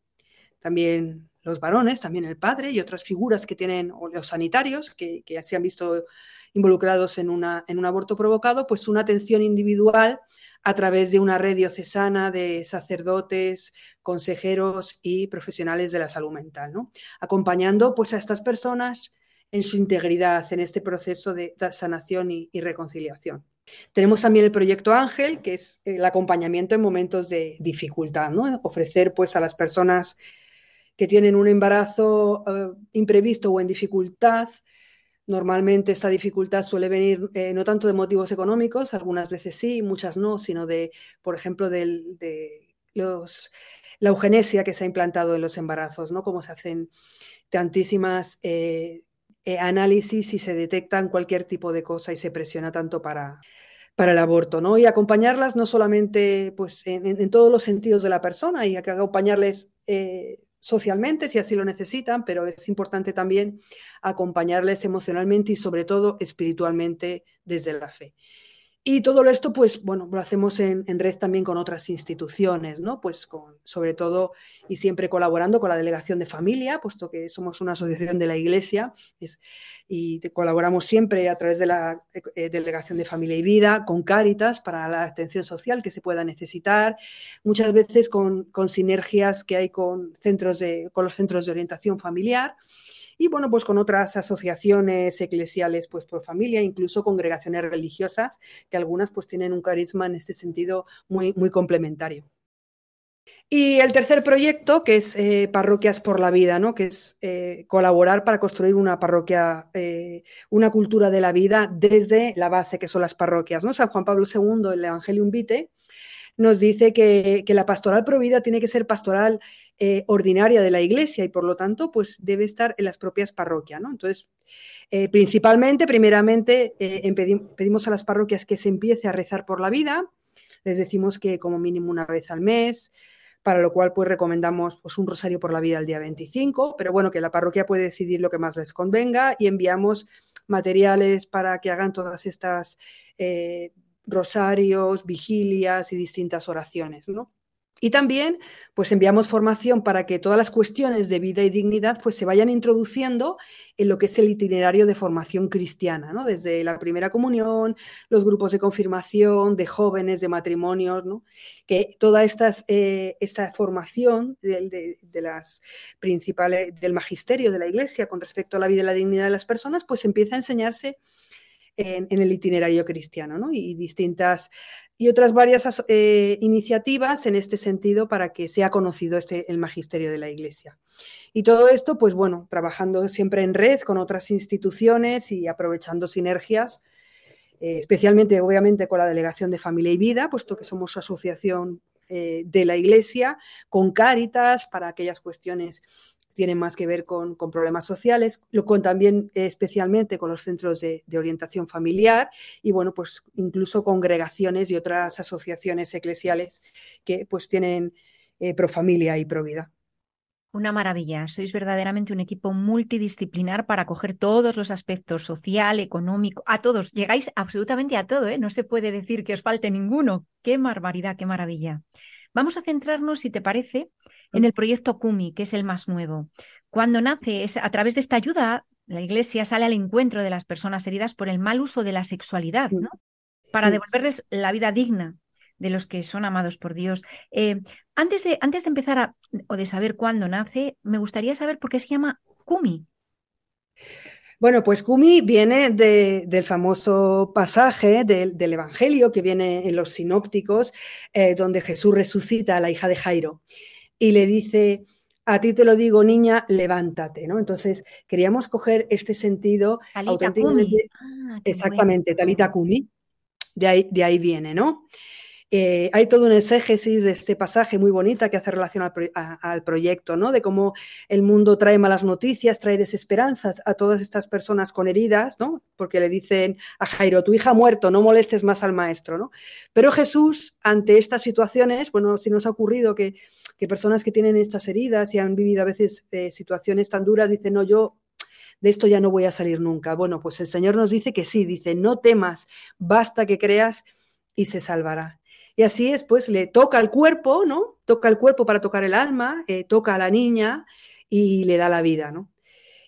también los varones, también el padre y otras figuras que tienen, o los sanitarios, que, que se han visto involucrados en, una, en un aborto provocado, pues una atención individual a través de una red diocesana de sacerdotes, consejeros y profesionales de la salud mental, acompañando pues, a estas personas en su integridad en este proceso de sanación y, y, reconciliación. Tenemos también el proyecto Ángel, que es el acompañamiento en momentos de dificultad, ¿no? ofrecer pues, a las personas que tienen un embarazo uh, imprevisto o en dificultad, Normalmente esta dificultad suele venir eh, no tanto de motivos económicos, algunas veces sí, muchas no, sino de, por ejemplo, de los la eugenesia que se ha implantado en los embarazos, ¿no? Cómo se hacen tantísimas eh, eh, análisis y se detectan cualquier tipo de cosa y se presiona tanto para, para el aborto, ¿no? Y acompañarlas no solamente pues, en, todos los sentidos de la persona y acompañarles socialmente si así lo necesitan, pero es importante también acompañarles emocionalmente y sobre todo espiritualmente desde la fe. Y todo esto, pues, bueno, lo hacemos en, red también con otras instituciones, ¿no? Pues con, sobre todo y siempre colaborando con la Delegación de Familia, puesto que somos una asociación de la Iglesia y colaboramos siempre a través de la eh, Delegación de Familia y Vida, con Cáritas para la atención social que se pueda necesitar, muchas veces con, con sinergias que hay con, centros de, con los centros de orientación familiar y bueno, pues con otras asociaciones eclesiales pues por familia, incluso congregaciones religiosas, que algunas pues tienen un carisma en este sentido muy, muy complementario. Y el tercer proyecto, que es eh, Parroquias por la Vida, ¿no? que es eh, colaborar para construir una parroquia, eh, una cultura de la vida desde la base, que son las parroquias. ¿no? San Juan Pablo II, el Evangelium Vitae, nos dice que, la pastoral provida tiene que ser pastoral eh, ordinaria de la iglesia y por lo tanto pues debe estar en las propias parroquias. ¿no? Entonces, eh, principalmente, primeramente, eh, pedimos a las parroquias que se empiece a rezar por la vida. Les decimos que como mínimo una vez al mes, para lo cual pues recomendamos pues, un rosario por la vida el día 25, pero bueno, que la parroquia puede decidir lo que más les convenga y enviamos materiales para que hagan todas estas rosarios, vigilias y distintas oraciones, ¿no? Y también, pues enviamos formación para que todas las cuestiones de vida y dignidad pues se vayan introduciendo en lo que es el itinerario de formación cristiana, ¿no? Desde la primera comunión, los grupos de confirmación, de jóvenes, de matrimonios, ¿no? Que toda estas, eh, esta formación de, las principales, del magisterio de la Iglesia con respecto a la vida y la dignidad de las personas, pues empieza a enseñarse en, el itinerario cristiano, ¿no? Y distintas y otras varias eh, iniciativas en este sentido para que sea conocido este, el magisterio de la Iglesia. Y todo esto, pues bueno, trabajando siempre en red con otras instituciones y aprovechando sinergias, eh, especialmente obviamente con la Delegación de Familia y Vida, puesto que somos asociación eh, de la Iglesia, con Cáritas para aquellas cuestiones tienen más que ver con, problemas sociales, con también especialmente con los centros de, orientación familiar y bueno, pues incluso congregaciones y otras asociaciones eclesiales que pues tienen eh, pro familia y pro vida. Una maravilla, sois verdaderamente un equipo multidisciplinar para coger todos los aspectos social, económico, a todos, llegáis absolutamente a todo, ¿eh? no se puede decir que os falte ninguno. Qué barbaridad, qué maravilla. Vamos a centrarnos, si te parece, en el proyecto Kumi, que es el más nuevo. Cuando nace, es a través de esta ayuda, la Iglesia sale al encuentro de las personas heridas por el mal uso de la sexualidad, ¿no? Para devolverles la vida digna de los que son amados por Dios. Eh, antes, de, antes de empezar o de saber cuándo nace, me gustaría saber por qué se llama Kumi. Bueno, pues Kumi viene del famoso pasaje del, Evangelio que viene en los sinópticos, eh, donde Jesús resucita a la hija de Jairo y le dice, a ti te lo digo, niña, levántate, ¿no? Entonces, queríamos coger este sentido auténticamente. Ah, exactamente, Talita Kumi, de ahí, de ahí viene, ¿no? Eh, hay todo un exégesis de este pasaje muy bonita que hace relación al, proyecto, ¿no? De cómo el mundo trae malas noticias, trae desesperanzas a todas estas personas con heridas, ¿no? Porque le dicen a Jairo, tu hija ha muerto, no molestes más al maestro, ¿no? Pero Jesús, ante estas situaciones, bueno, si nos ha ocurrido que, personas que tienen estas heridas y han vivido a veces eh, situaciones tan duras, dicen, no, yo de esto ya no voy a salir nunca. Bueno, pues el Señor nos dice que sí, dice, no temas, basta que creas y se salvará. Y así es, pues le toca el cuerpo, ¿no? Toca el cuerpo para tocar el alma, eh, toca a la niña y le da la vida, ¿no?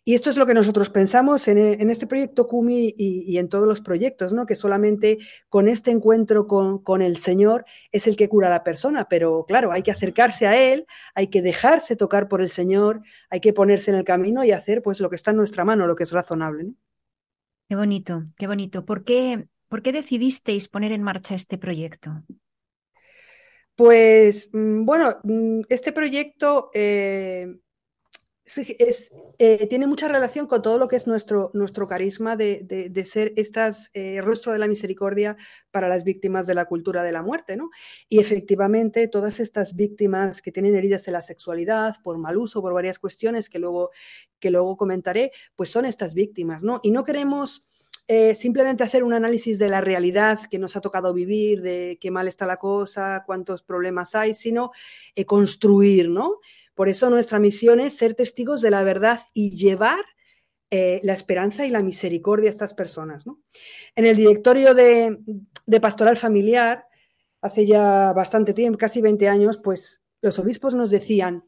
Y esto es lo que nosotros pensamos en, este proyecto Kumi y, en todos los proyectos, ¿no? Que solamente con este encuentro con, el Señor es el que cura a la persona, pero claro, hay que acercarse a Él, hay que dejarse tocar por el Señor, hay que ponerse en el camino y hacer pues lo que está en nuestra mano, lo que es razonable. ¿no? Qué bonito, qué bonito. ¿Por qué, ¿Por qué decidisteis poner en marcha este proyecto? Pues mm, bueno, mm, este proyecto eh, es, eh, tiene mucha relación con todo lo que es nuestro, carisma de, ser estas eh, rostro de la misericordia para las víctimas de la cultura de la muerte, ¿no? Y efectivamente, todas estas víctimas que tienen heridas en la sexualidad por mal uso, por varias cuestiones que luego, que luego comentaré, pues son estas víctimas, ¿no? Y no queremos eh, simplemente hacer un análisis de la realidad que nos ha tocado vivir, de qué mal está la cosa, cuántos problemas hay, sino construir, ¿no? Por eso nuestra misión es ser testigos de la verdad y llevar eh, la esperanza y la misericordia a estas personas. En el directorio de, Pastoral Familiar, hace ya bastante tiempo, casi 20 años, pues los obispos nos decían,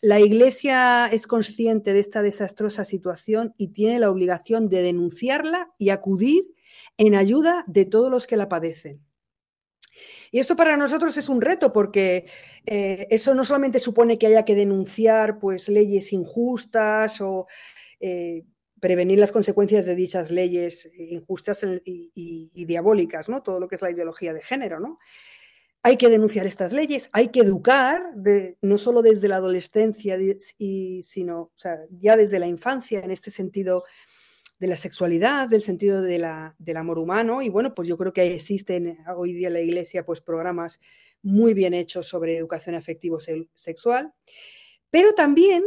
la Iglesia es consciente de esta desastrosa situación y tiene la obligación de denunciarla y acudir en ayuda de todos los que la padecen. Y esto para nosotros es un reto porque eh, eso no solamente supone que haya que denunciar pues, leyes injustas o eh, prevenir las consecuencias de dichas leyes injustas y, diabólicas, ¿no? todo lo que es la ideología de género. ¿no? Hay que denunciar estas leyes, hay que educar, no solo desde la adolescencia, sino ya desde la infancia, en este sentido de la sexualidad, del sentido de la, del amor humano. Y bueno, pues yo creo que existen hoy día en la Iglesia pues programas muy bien hechos sobre educación afectivo sexual. Pero también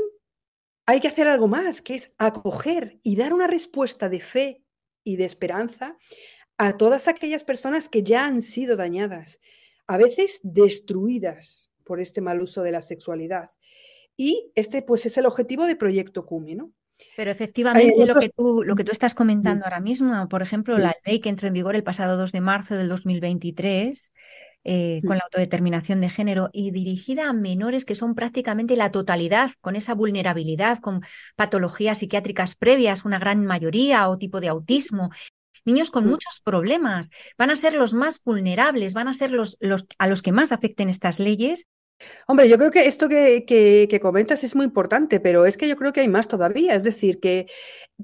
hay que hacer algo más, que es acoger y dar una respuesta de fe y de esperanza a todas aquellas personas que ya han sido dañadas, a veces destruidas por este mal uso de la sexualidad. Y este pues es el objetivo de Proyecto Cumi, ¿no? Pero efectivamente lo, que tú, lo que tú estás comentando ahora mismo, por ejemplo, la ley que entró en vigor el pasado 2 de marzo del 2023, eh, con la autodeterminación de género y dirigida a menores que son prácticamente la totalidad, con esa vulnerabilidad, con patologías psiquiátricas previas, una gran mayoría, o tipo de autismo. Niños con muchos problemas. Van a ser los más vulnerables, van a ser los, los a los que más afecten estas leyes Hombre, yo creo que esto que, comentas es muy importante, pero es que yo creo que hay más todavía. Es decir, que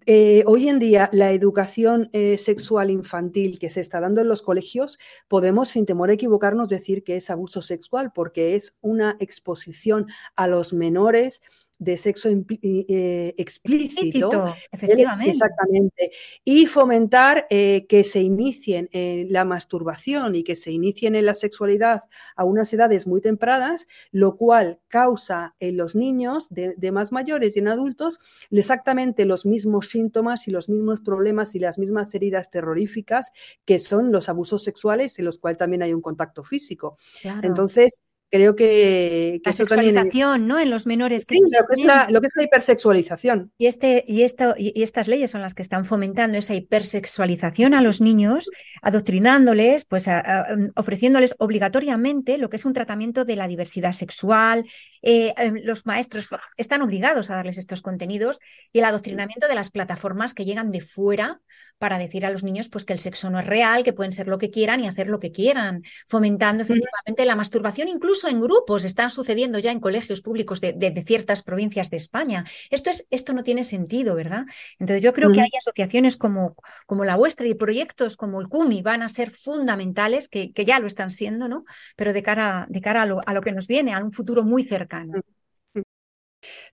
eh, hoy en día la educación eh, sexual infantil que se está dando en los colegios, podemos sin temor a equivocarnos decir que es abuso sexual, porque es una exposición a los menores de sexo eh, explícito, efectivamente. Exactamente. Y fomentar eh, que se inicien en la masturbación y que se inicien en la sexualidad a unas edades muy tempranas, lo cual causa en los niños de, más mayores y en adultos exactamente los mismos síntomas y los mismos problemas y las mismas heridas terroríficas que son los abusos sexuales en los cuales también hay un contacto físico. Entonces, creo que, la sexualización, ¿no? En los menores. Sí, lo que, es la, lo que, es la, hipersexualización. Y, este, y, esto, y estas leyes son las que están fomentando esa hipersexualización a los niños, adoctrinándoles, pues mm, ofreciéndoles obligatoriamente lo que es un tratamiento de la diversidad sexual. Eh, em, los maestros están obligados a darles estos contenidos y el adoctrinamiento de las plataformas que llegan de fuera para decir a los niños pues que el sexo no es real, que pueden ser lo que quieran y hacer lo que quieran, fomentando efectivamente la masturbación incluso en grupos, están sucediendo ya en colegios públicos de, ciertas provincias de España. Esto, es, esto no tiene sentido, ¿verdad? Entonces yo creo que hay asociaciones como, como la vuestra y proyectos como el CUMI van a ser fundamentales, que, que ya lo están siendo, ¿no? Pero de cara, de cara a, lo, a lo que nos viene, a un futuro muy cercano.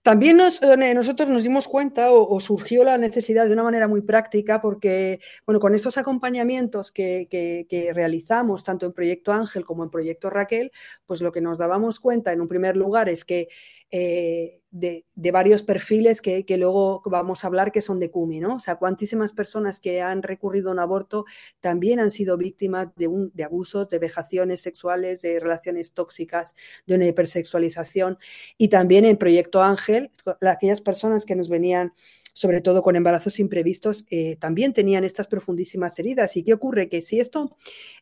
También eh, nosotros nos dimos cuenta o, surgió la necesidad de una manera muy práctica porque, bueno, con estos acompañamientos que, realizamos tanto en Proyecto Ángel como en Proyecto Raquel, pues lo que nos dábamos cuenta en un primer lugar es que eh, de, varios perfiles que, luego vamos a hablar que son de CUMI, ¿no? O sea, cuantísimas personas que han recurrido a un aborto también han sido víctimas de, un, de abusos, de vejaciones sexuales, de relaciones tóxicas, de una hipersexualización. Y también en Proyecto Ángel, aquellas personas que nos venían sobre todo con embarazos imprevistos, eh, también tenían estas profundísimas heridas. ¿Y qué ocurre? Que si esto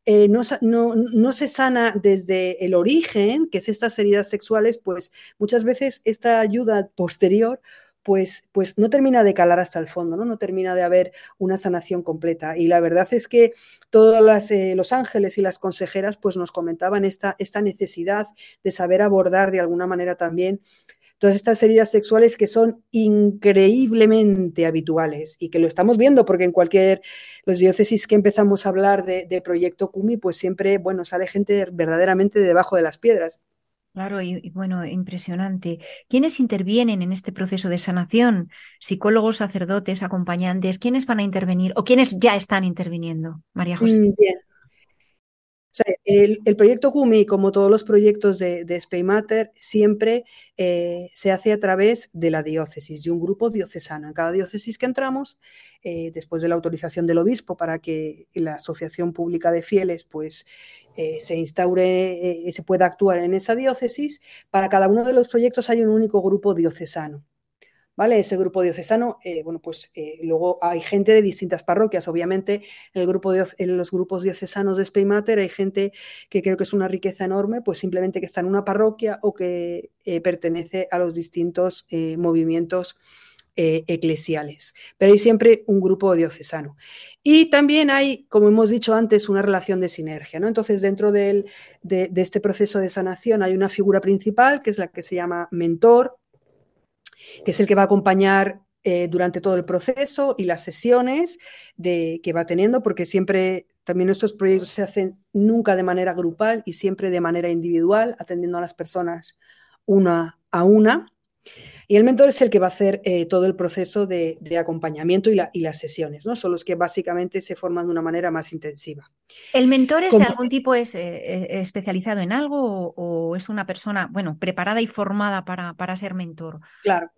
eh, no, no, se sana desde el origen, que es estas heridas sexuales, pues muchas veces esta ayuda posterior pues, pues, no termina de calar hasta el fondo, ¿no? no termina de haber una sanación completa. Y la verdad es que todos eh, los ángeles y las consejeras pues, nos comentaban esta, esta necesidad de saber abordar de alguna manera también todas estas heridas sexuales que son increíblemente habituales y que lo estamos viendo porque en cualquier, los diócesis que empezamos a hablar de, Proyecto Cumi, pues siempre, bueno, sale gente verdaderamente debajo de las piedras. Claro, y, y bueno, impresionante. ¿Quiénes intervienen en este proceso de sanación? ¿Psicólogos, sacerdotes, acompañantes? ¿Quiénes van a intervenir o quiénes ya están interviniendo, María José? Mm, Bien. El, proyecto CUMI, como todos los proyectos de, de Spay Matter, siempre eh, se hace a través de la diócesis, de un grupo diocesano. En cada diócesis que entramos, eh, después de la autorización del obispo para que la Asociación Pública de Fieles pues, eh, se instaure y se pueda actuar en esa diócesis, para cada uno de los proyectos hay un único grupo diocesano. ¿Vale? Ese grupo diocesano, eh, bueno, pues eh, luego hay gente de distintas parroquias. Obviamente, en, el grupo de, los grupos diocesanos de Spain Matter hay gente que creo que es una riqueza enorme, pues simplemente que está en una parroquia o que eh, pertenece a los distintos movimientos eclesiales. Pero hay siempre un grupo diocesano. Y también hay, como hemos dicho antes, una relación de sinergia. ¿no? Entonces, dentro del, de, de este proceso de sanación hay una figura principal, que es la que se llama mentor, que es el que va a acompañar eh, durante todo el proceso y las sesiones que va teniendo, porque siempre también estos proyectos se hacen nunca de manera grupal y siempre de manera individual, atendiendo a las personas una a una. Y el mentor es el que va a hacer eh, todo el proceso de, de acompañamiento y, la, y, las sesiones, ¿no? Son los que básicamente se forman de una manera más intensiva. ¿El mentor es de algún tipo es eh, especializado en algo o, o, es una persona, bueno, preparada y formada para, para ser mentor? Claro.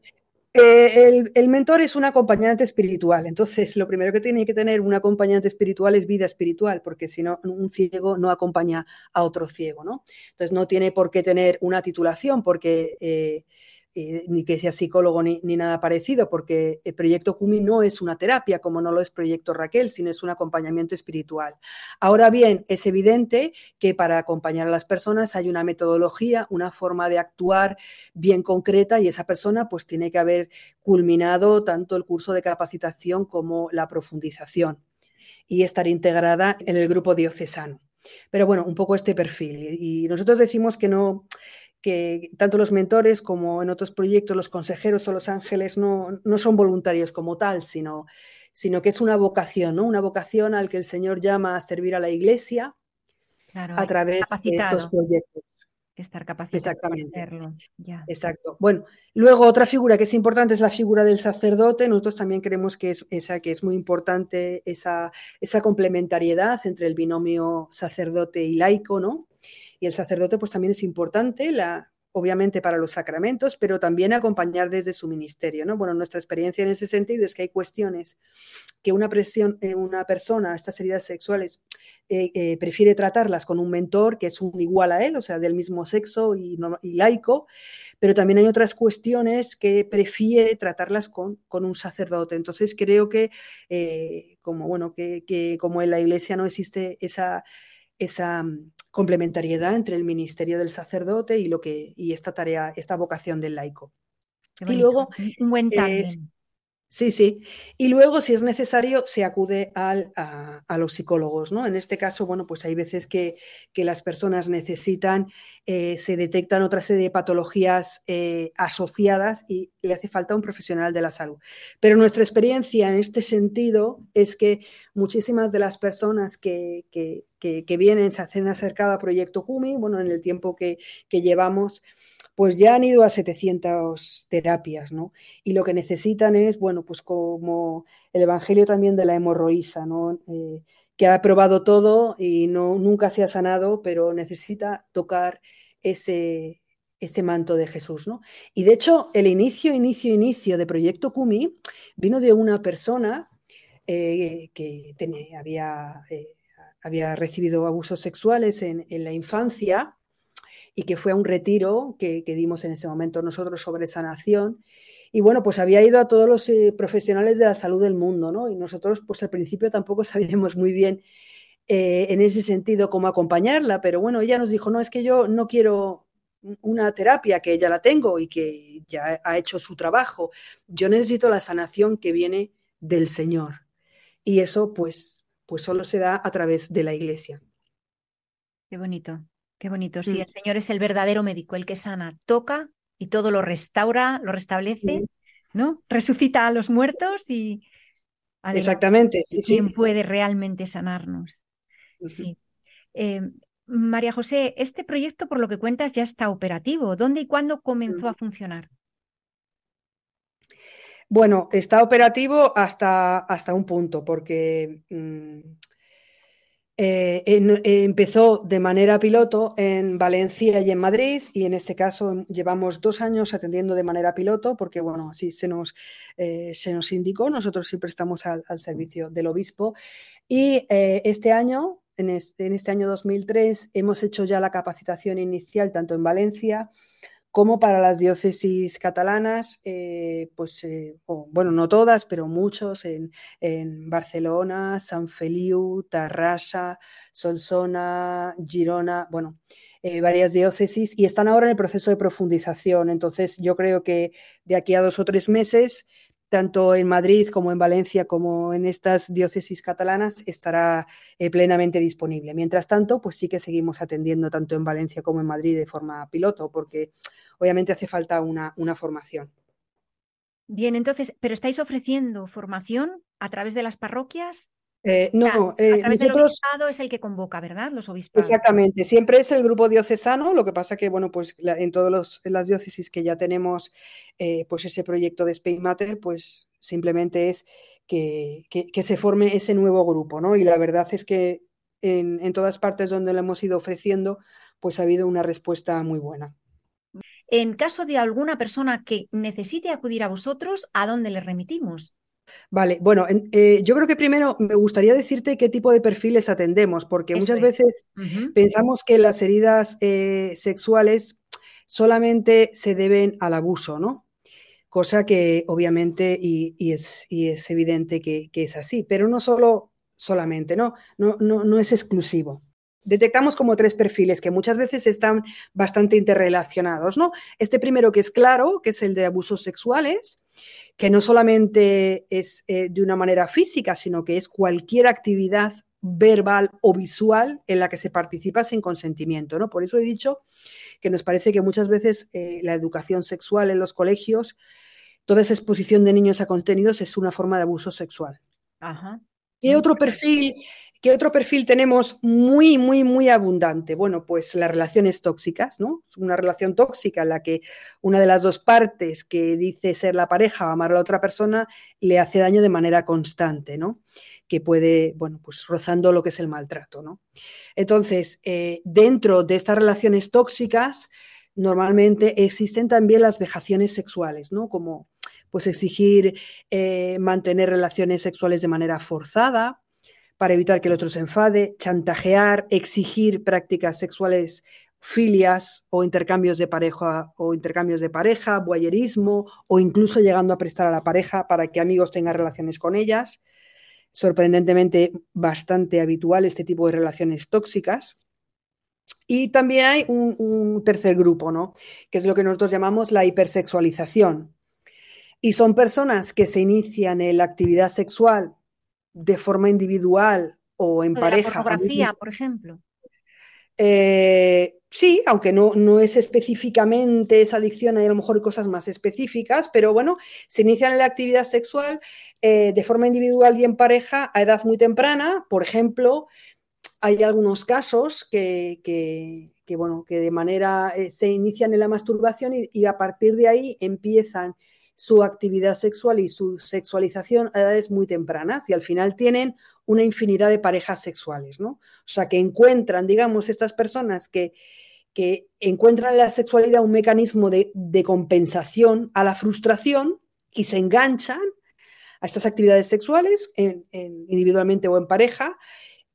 Eh, el, el, mentor es un acompañante espiritual, entonces lo primero que tiene que tener un acompañante espiritual es vida espiritual, porque si no, un ciego no acompaña a otro ciego, ¿no? Entonces no tiene por qué tener una titulación, porque eh, eh, ni que sea psicólogo ni, ni, nada parecido, porque el proyecto CUMI no es una terapia, como no lo es proyecto Raquel, sino es un acompañamiento espiritual. Ahora bien, es evidente que para acompañar a las personas hay una metodología, una forma de actuar bien concreta y esa persona pues tiene que haber culminado tanto el curso de capacitación como la profundización y estar integrada en el grupo diocesano. Pero bueno, un poco este perfil. Y nosotros decimos que no, que tanto los mentores como en otros proyectos los consejeros o los ángeles no, no son voluntarios como tal, sino, sino, que es una vocación, ¿no? una vocación al que el Señor llama a servir a la iglesia claro, a través de estos proyectos. Estar capacitado Exactamente. para hacerlo. Ya. Exacto. Bueno, luego otra figura que es importante es la figura del sacerdote. Nosotros también creemos que es, esa, que es muy importante esa, esa complementariedad entre el binomio sacerdote y laico, ¿no? Y el sacerdote pues también es importante, la, obviamente para los sacramentos, pero también acompañar desde su ministerio. ¿no? Bueno, nuestra experiencia en ese sentido es que hay cuestiones que una, presión, eh, una persona, estas heridas sexuales, eh, eh, prefiere tratarlas con un mentor que es un igual a él, o sea, del mismo sexo y, y laico, pero también hay otras cuestiones que prefiere tratarlas con, con un sacerdote. Entonces creo que, eh, como, bueno, que, que como en la iglesia no existe esa esa mm, complementariedad entre el ministerio del sacerdote y lo que y esta tarea, esta vocación del laico. Y luego un buen tándem. Sí, sí. Y luego, si es necesario, se acude al, a, los psicólogos, ¿no? En este caso, bueno, pues hay veces que, que las personas necesitan, eh, se detectan otra serie de patologías eh, asociadas y le hace falta un profesional de la salud. Pero nuestra experiencia en este sentido es que muchísimas de las personas que, que, que vienen, se hacen acercado a Proyecto CUMI, bueno, en el tiempo que, llevamos, pues ya han ido a 700 terapias, ¿no? Y lo que necesitan es, bueno, pues como el Evangelio también de la hemorroísa, ¿no? Eh, que ha probado todo y no, nunca se ha sanado, pero necesita tocar ese, ese manto de Jesús, ¿no? Y de hecho, el inicio, inicio, inicio de Proyecto Cumi vino de una persona eh, que había, eh, había, recibido abusos sexuales en la infancia y que fue a un retiro que, que, dimos en ese momento nosotros sobre sanación. Y bueno, pues había ido a todos los eh, profesionales de la salud del mundo, ¿no? Y nosotros, pues al principio tampoco sabíamos muy bien eh, en ese sentido cómo acompañarla, pero bueno, ella nos dijo, no, es que yo no quiero una terapia que ya la tengo y que ya ha hecho su trabajo. Yo necesito la sanación que viene del Señor. Y eso, pues, pues solo se da a través de la iglesia. Qué bonito. Qué bonito. Sí, mm. el Señor es el verdadero médico, el que sana, toca y todo lo restaura, lo restablece. ¿no? Resucita a los muertos y adelante. exactamente. Sí, ¿Quién sí. puede realmente sanarnos? Sí. Eh, María José, este proyecto, por lo que cuentas, ya está operativo. ¿Dónde y cuándo comenzó a funcionar? Bueno, está operativo hasta, hasta un punto, porque mm, eh, empezó de manera piloto en Valencia y en Madrid, y en este caso llevamos dos años atendiendo de manera piloto, porque bueno, así se nos, eh, se nos indicó, nosotros siempre estamos al, servicio del obispo, y eh, este año, en, en este año 2003, hemos hecho ya la capacitación inicial tanto en Valencia, como para las diócesis catalanas, eh, pues, eh, bueno, no todas, pero muchos en, Barcelona, San Feliu, Tarrasa, Solsona, Girona, bueno, eh, varias diócesis y están ahora en el proceso de profundización. Entonces, yo creo que de aquí a dos o tres meses tanto en Madrid como en Valencia como en estas diócesis catalanas estará plenamente disponible. Mientras tanto, pues sí que seguimos atendiendo tanto en Valencia como en Madrid de forma piloto, porque obviamente hace falta una, formación. Bien, entonces, ¿pero estáis ofreciendo formación a través de las parroquias? Eh, no, a eh, través del obispado es el que convoca, ¿verdad? Los obispados. Exactamente, siempre es el grupo diocesano, lo que pasa que, bueno, pues en todas las diócesis que ya tenemos, eh, pues ese proyecto de Spain Matter, pues simplemente es que, se forme ese nuevo grupo, ¿no? Y la verdad es que en, en todas partes donde lo hemos ido ofreciendo, pues ha habido una respuesta muy buena. En caso de alguna persona que necesite acudir a vosotros, ¿a dónde le remitimos? Vale, bueno, eh, yo creo que primero me gustaría decirte qué tipo de perfiles atendemos, porque muchas veces pensamos que las heridas eh, sexuales solamente se deben al abuso, ¿no? Cosa que obviamente y, es, es, evidente que, que, es así, pero no solo solamente, ¿no? No, no, no es exclusivo detectamos como tres perfiles que muchas veces están bastante interrelacionados, ¿no? Este primero que es claro, que es el de abusos sexuales, que no solamente es eh, de una manera física, sino que es cualquier actividad verbal o visual en la que se participa sin consentimiento, ¿no? Por eso he dicho que nos parece que muchas veces eh, la educación sexual en los colegios, toda esa exposición de niños a contenidos es una forma de abuso sexual. Ajá. Y otro perfil ¿Qué otro perfil tenemos muy, muy, muy abundante? Bueno, pues las relaciones tóxicas, ¿no? Una relación tóxica en la que una de las dos partes que dice ser la pareja o amar a la otra persona le hace daño de manera constante, ¿no? Que puede, bueno, pues rozando lo que es el maltrato, ¿no? Entonces, eh, dentro de estas relaciones tóxicas, normalmente existen también las vejaciones sexuales, ¿no? Como pues exigir eh, mantener relaciones sexuales de manera forzada, para evitar que el otro se enfade, chantajear, exigir prácticas sexuales filias o intercambios de pareja o intercambios de pareja, boyerismo o incluso llegando a prestar a la pareja para que amigos tengan relaciones con ellas. Sorprendentemente bastante habitual este tipo de relaciones tóxicas. Y también hay un, un tercer grupo, ¿no? Que es lo que nosotros llamamos la hipersexualización. Y son personas que se inician en la actividad sexual de forma individual o en pareja. La pornografía, por ejemplo. Eh, sí, aunque no, no, es específicamente esa adicción, hay a lo mejor cosas más específicas, pero bueno, se inician en la actividad sexual eh, de forma individual y en pareja a edad muy temprana. Por ejemplo, hay algunos casos que, que, bueno, que de manera eh, se inician en la masturbación y a partir de ahí empiezan su actividad sexual y su sexualización a edades muy tempranas y al final tienen una infinidad de parejas sexuales, ¿no? O sea, que encuentran, digamos, estas personas que, que encuentran en la sexualidad un mecanismo de, compensación a la frustración y se enganchan a estas actividades sexuales individualmente o en pareja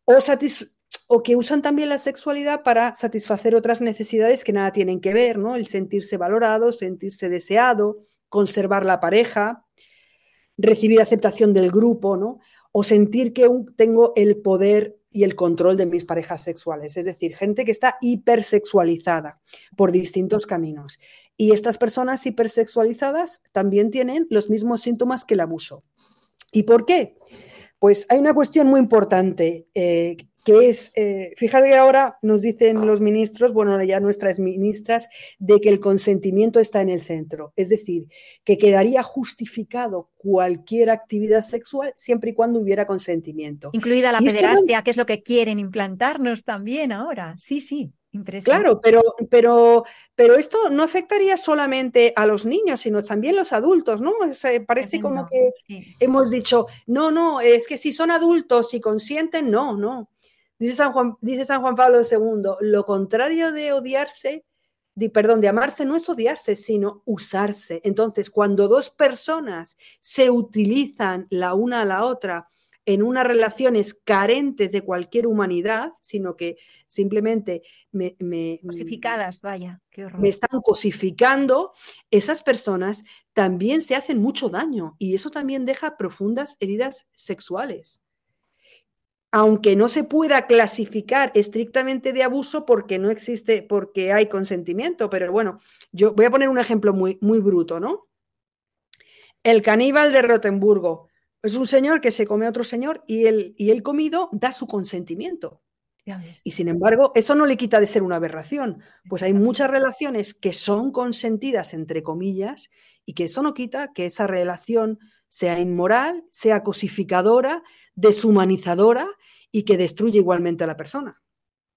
o, o que usan también la sexualidad para satisfacer otras necesidades que nada tienen que ver, ¿no? El sentirse valorado, sentirse deseado, conservar la pareja, recibir aceptación del grupo, ¿no? O sentir que tengo el poder y el control de mis parejas sexuales. Es decir, gente que está hipersexualizada por distintos caminos. Y estas personas hipersexualizadas también tienen los mismos síntomas que el abuso. ¿Y por qué? Pues hay una cuestión muy importante eh, que es, eh, fíjate que ahora nos dicen los ministros, bueno, ya nuestras ministras, de que el consentimiento está en el centro. Es decir, que quedaría justificado cualquier actividad sexual siempre y cuando hubiera consentimiento. Incluida la pederastia, que es lo que quieren implantarnos también ahora. Sí, sí. Claro, pero, pero, pero esto no afectaría solamente a los niños, sino también a los adultos, ¿no? parece como que hemos dicho, no, no, es que si son adultos y consienten, no, no. Dice San Juan, dice San Juan Pablo II, lo contrario de odiarse, de, perdón, de amarse no es odiarse, sino usarse. Entonces, cuando dos personas se utilizan la una a la otra en unas relaciones carentes de cualquier humanidad, sino que simplemente me, me, cosificadas, vaya, qué horror. me están cosificando, esas personas también se hacen mucho daño y eso también deja profundas heridas sexuales. Aunque no se pueda clasificar estrictamente de abuso porque no existe, porque hay consentimiento, pero bueno, yo voy a poner un ejemplo muy, muy bruto, ¿no? El caníbal de Rotenburgo es un señor que se come a otro señor y el, y el comido da su consentimiento. Y sin embargo, eso no le quita de ser una aberración, pues hay muchas relaciones que son consentidas, entre comillas, y que eso no quita que esa relación sea inmoral, sea cosificadora, deshumanizadora y que destruye igualmente a la persona.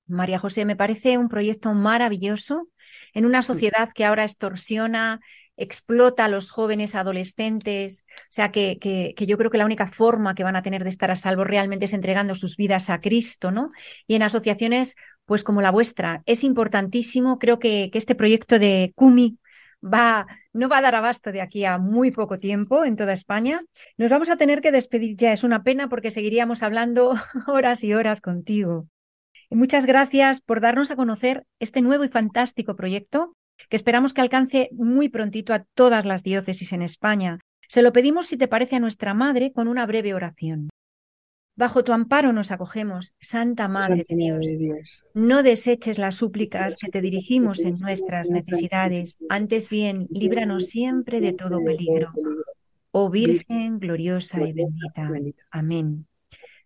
María José, me parece un proyecto maravilloso en una sociedad que ahora extorsiona, explota a los jóvenes adolescentes. O sea, que, que, yo creo que la única forma que van a tener de estar a salvo realmente es entregando sus vidas a Cristo, ¿no? Y en asociaciones, pues como la vuestra, es importantísimo. Creo que, que este proyecto de CUMI va, no va a dar abasto de aquí a muy poco tiempo en toda España. Nos vamos a tener que despedir ya. Es una pena porque seguiríamos hablando horas y horas contigo. muchas gracias por darnos a conocer este nuevo y fantástico proyecto que esperamos que alcance muy prontito a todas las diócesis en España. Se lo pedimos, si te parece, a nuestra Madre con una breve oración. Bajo tu amparo nos acogemos, Santa Madre de Dios. No deseches las súplicas que te dirigimos en nuestras necesidades, antes bien, líbranos siempre de todo peligro. Oh Virgen gloriosa y bendita. Amén.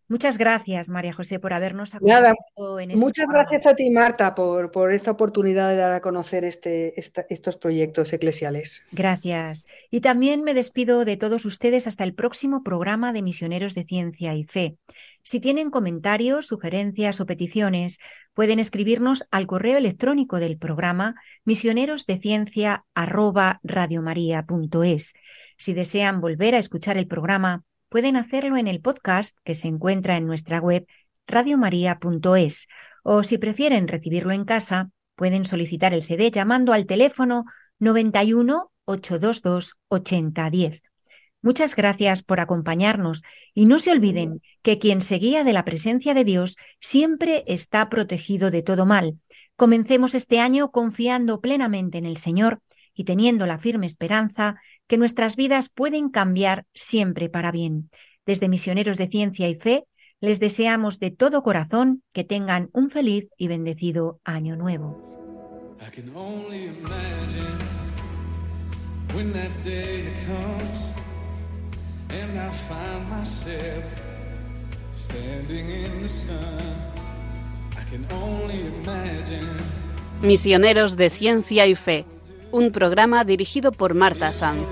Muchas gracias, María José, por habernos acompañado en este Muchas gracias a ti, Marta, por, por, esta oportunidad de dar a conocer este, estos proyectos eclesiales. Gracias. Y también me despido de todos ustedes hasta el próximo programa de Misioneros de Ciencia y Fe. Si tienen comentarios, sugerencias o peticiones, pueden escribirnos al correo electrónico del programa misionerosdeciencia@radiomaria.es. Si desean volver a escuchar el programa, pueden hacerlo en el podcast que se encuentra en nuestra web radiomaria.es o si prefieren recibirlo en casa, pueden solicitar el CD llamando al teléfono 91 822 8010. Muchas gracias por acompañarnos y no se olviden que quien se guía de la presencia de Dios siempre está protegido de todo mal. Comencemos este año confiando plenamente en el Señor y teniendo la firme esperanza que nuestras vidas pueden cambiar siempre para bien. Desde Misioneros de Ciencia y Fe, les deseamos de todo corazón que tengan un feliz y bendecido año nuevo. Misioneros de Ciencia y Fe un programa dirigido por Marta Sanz.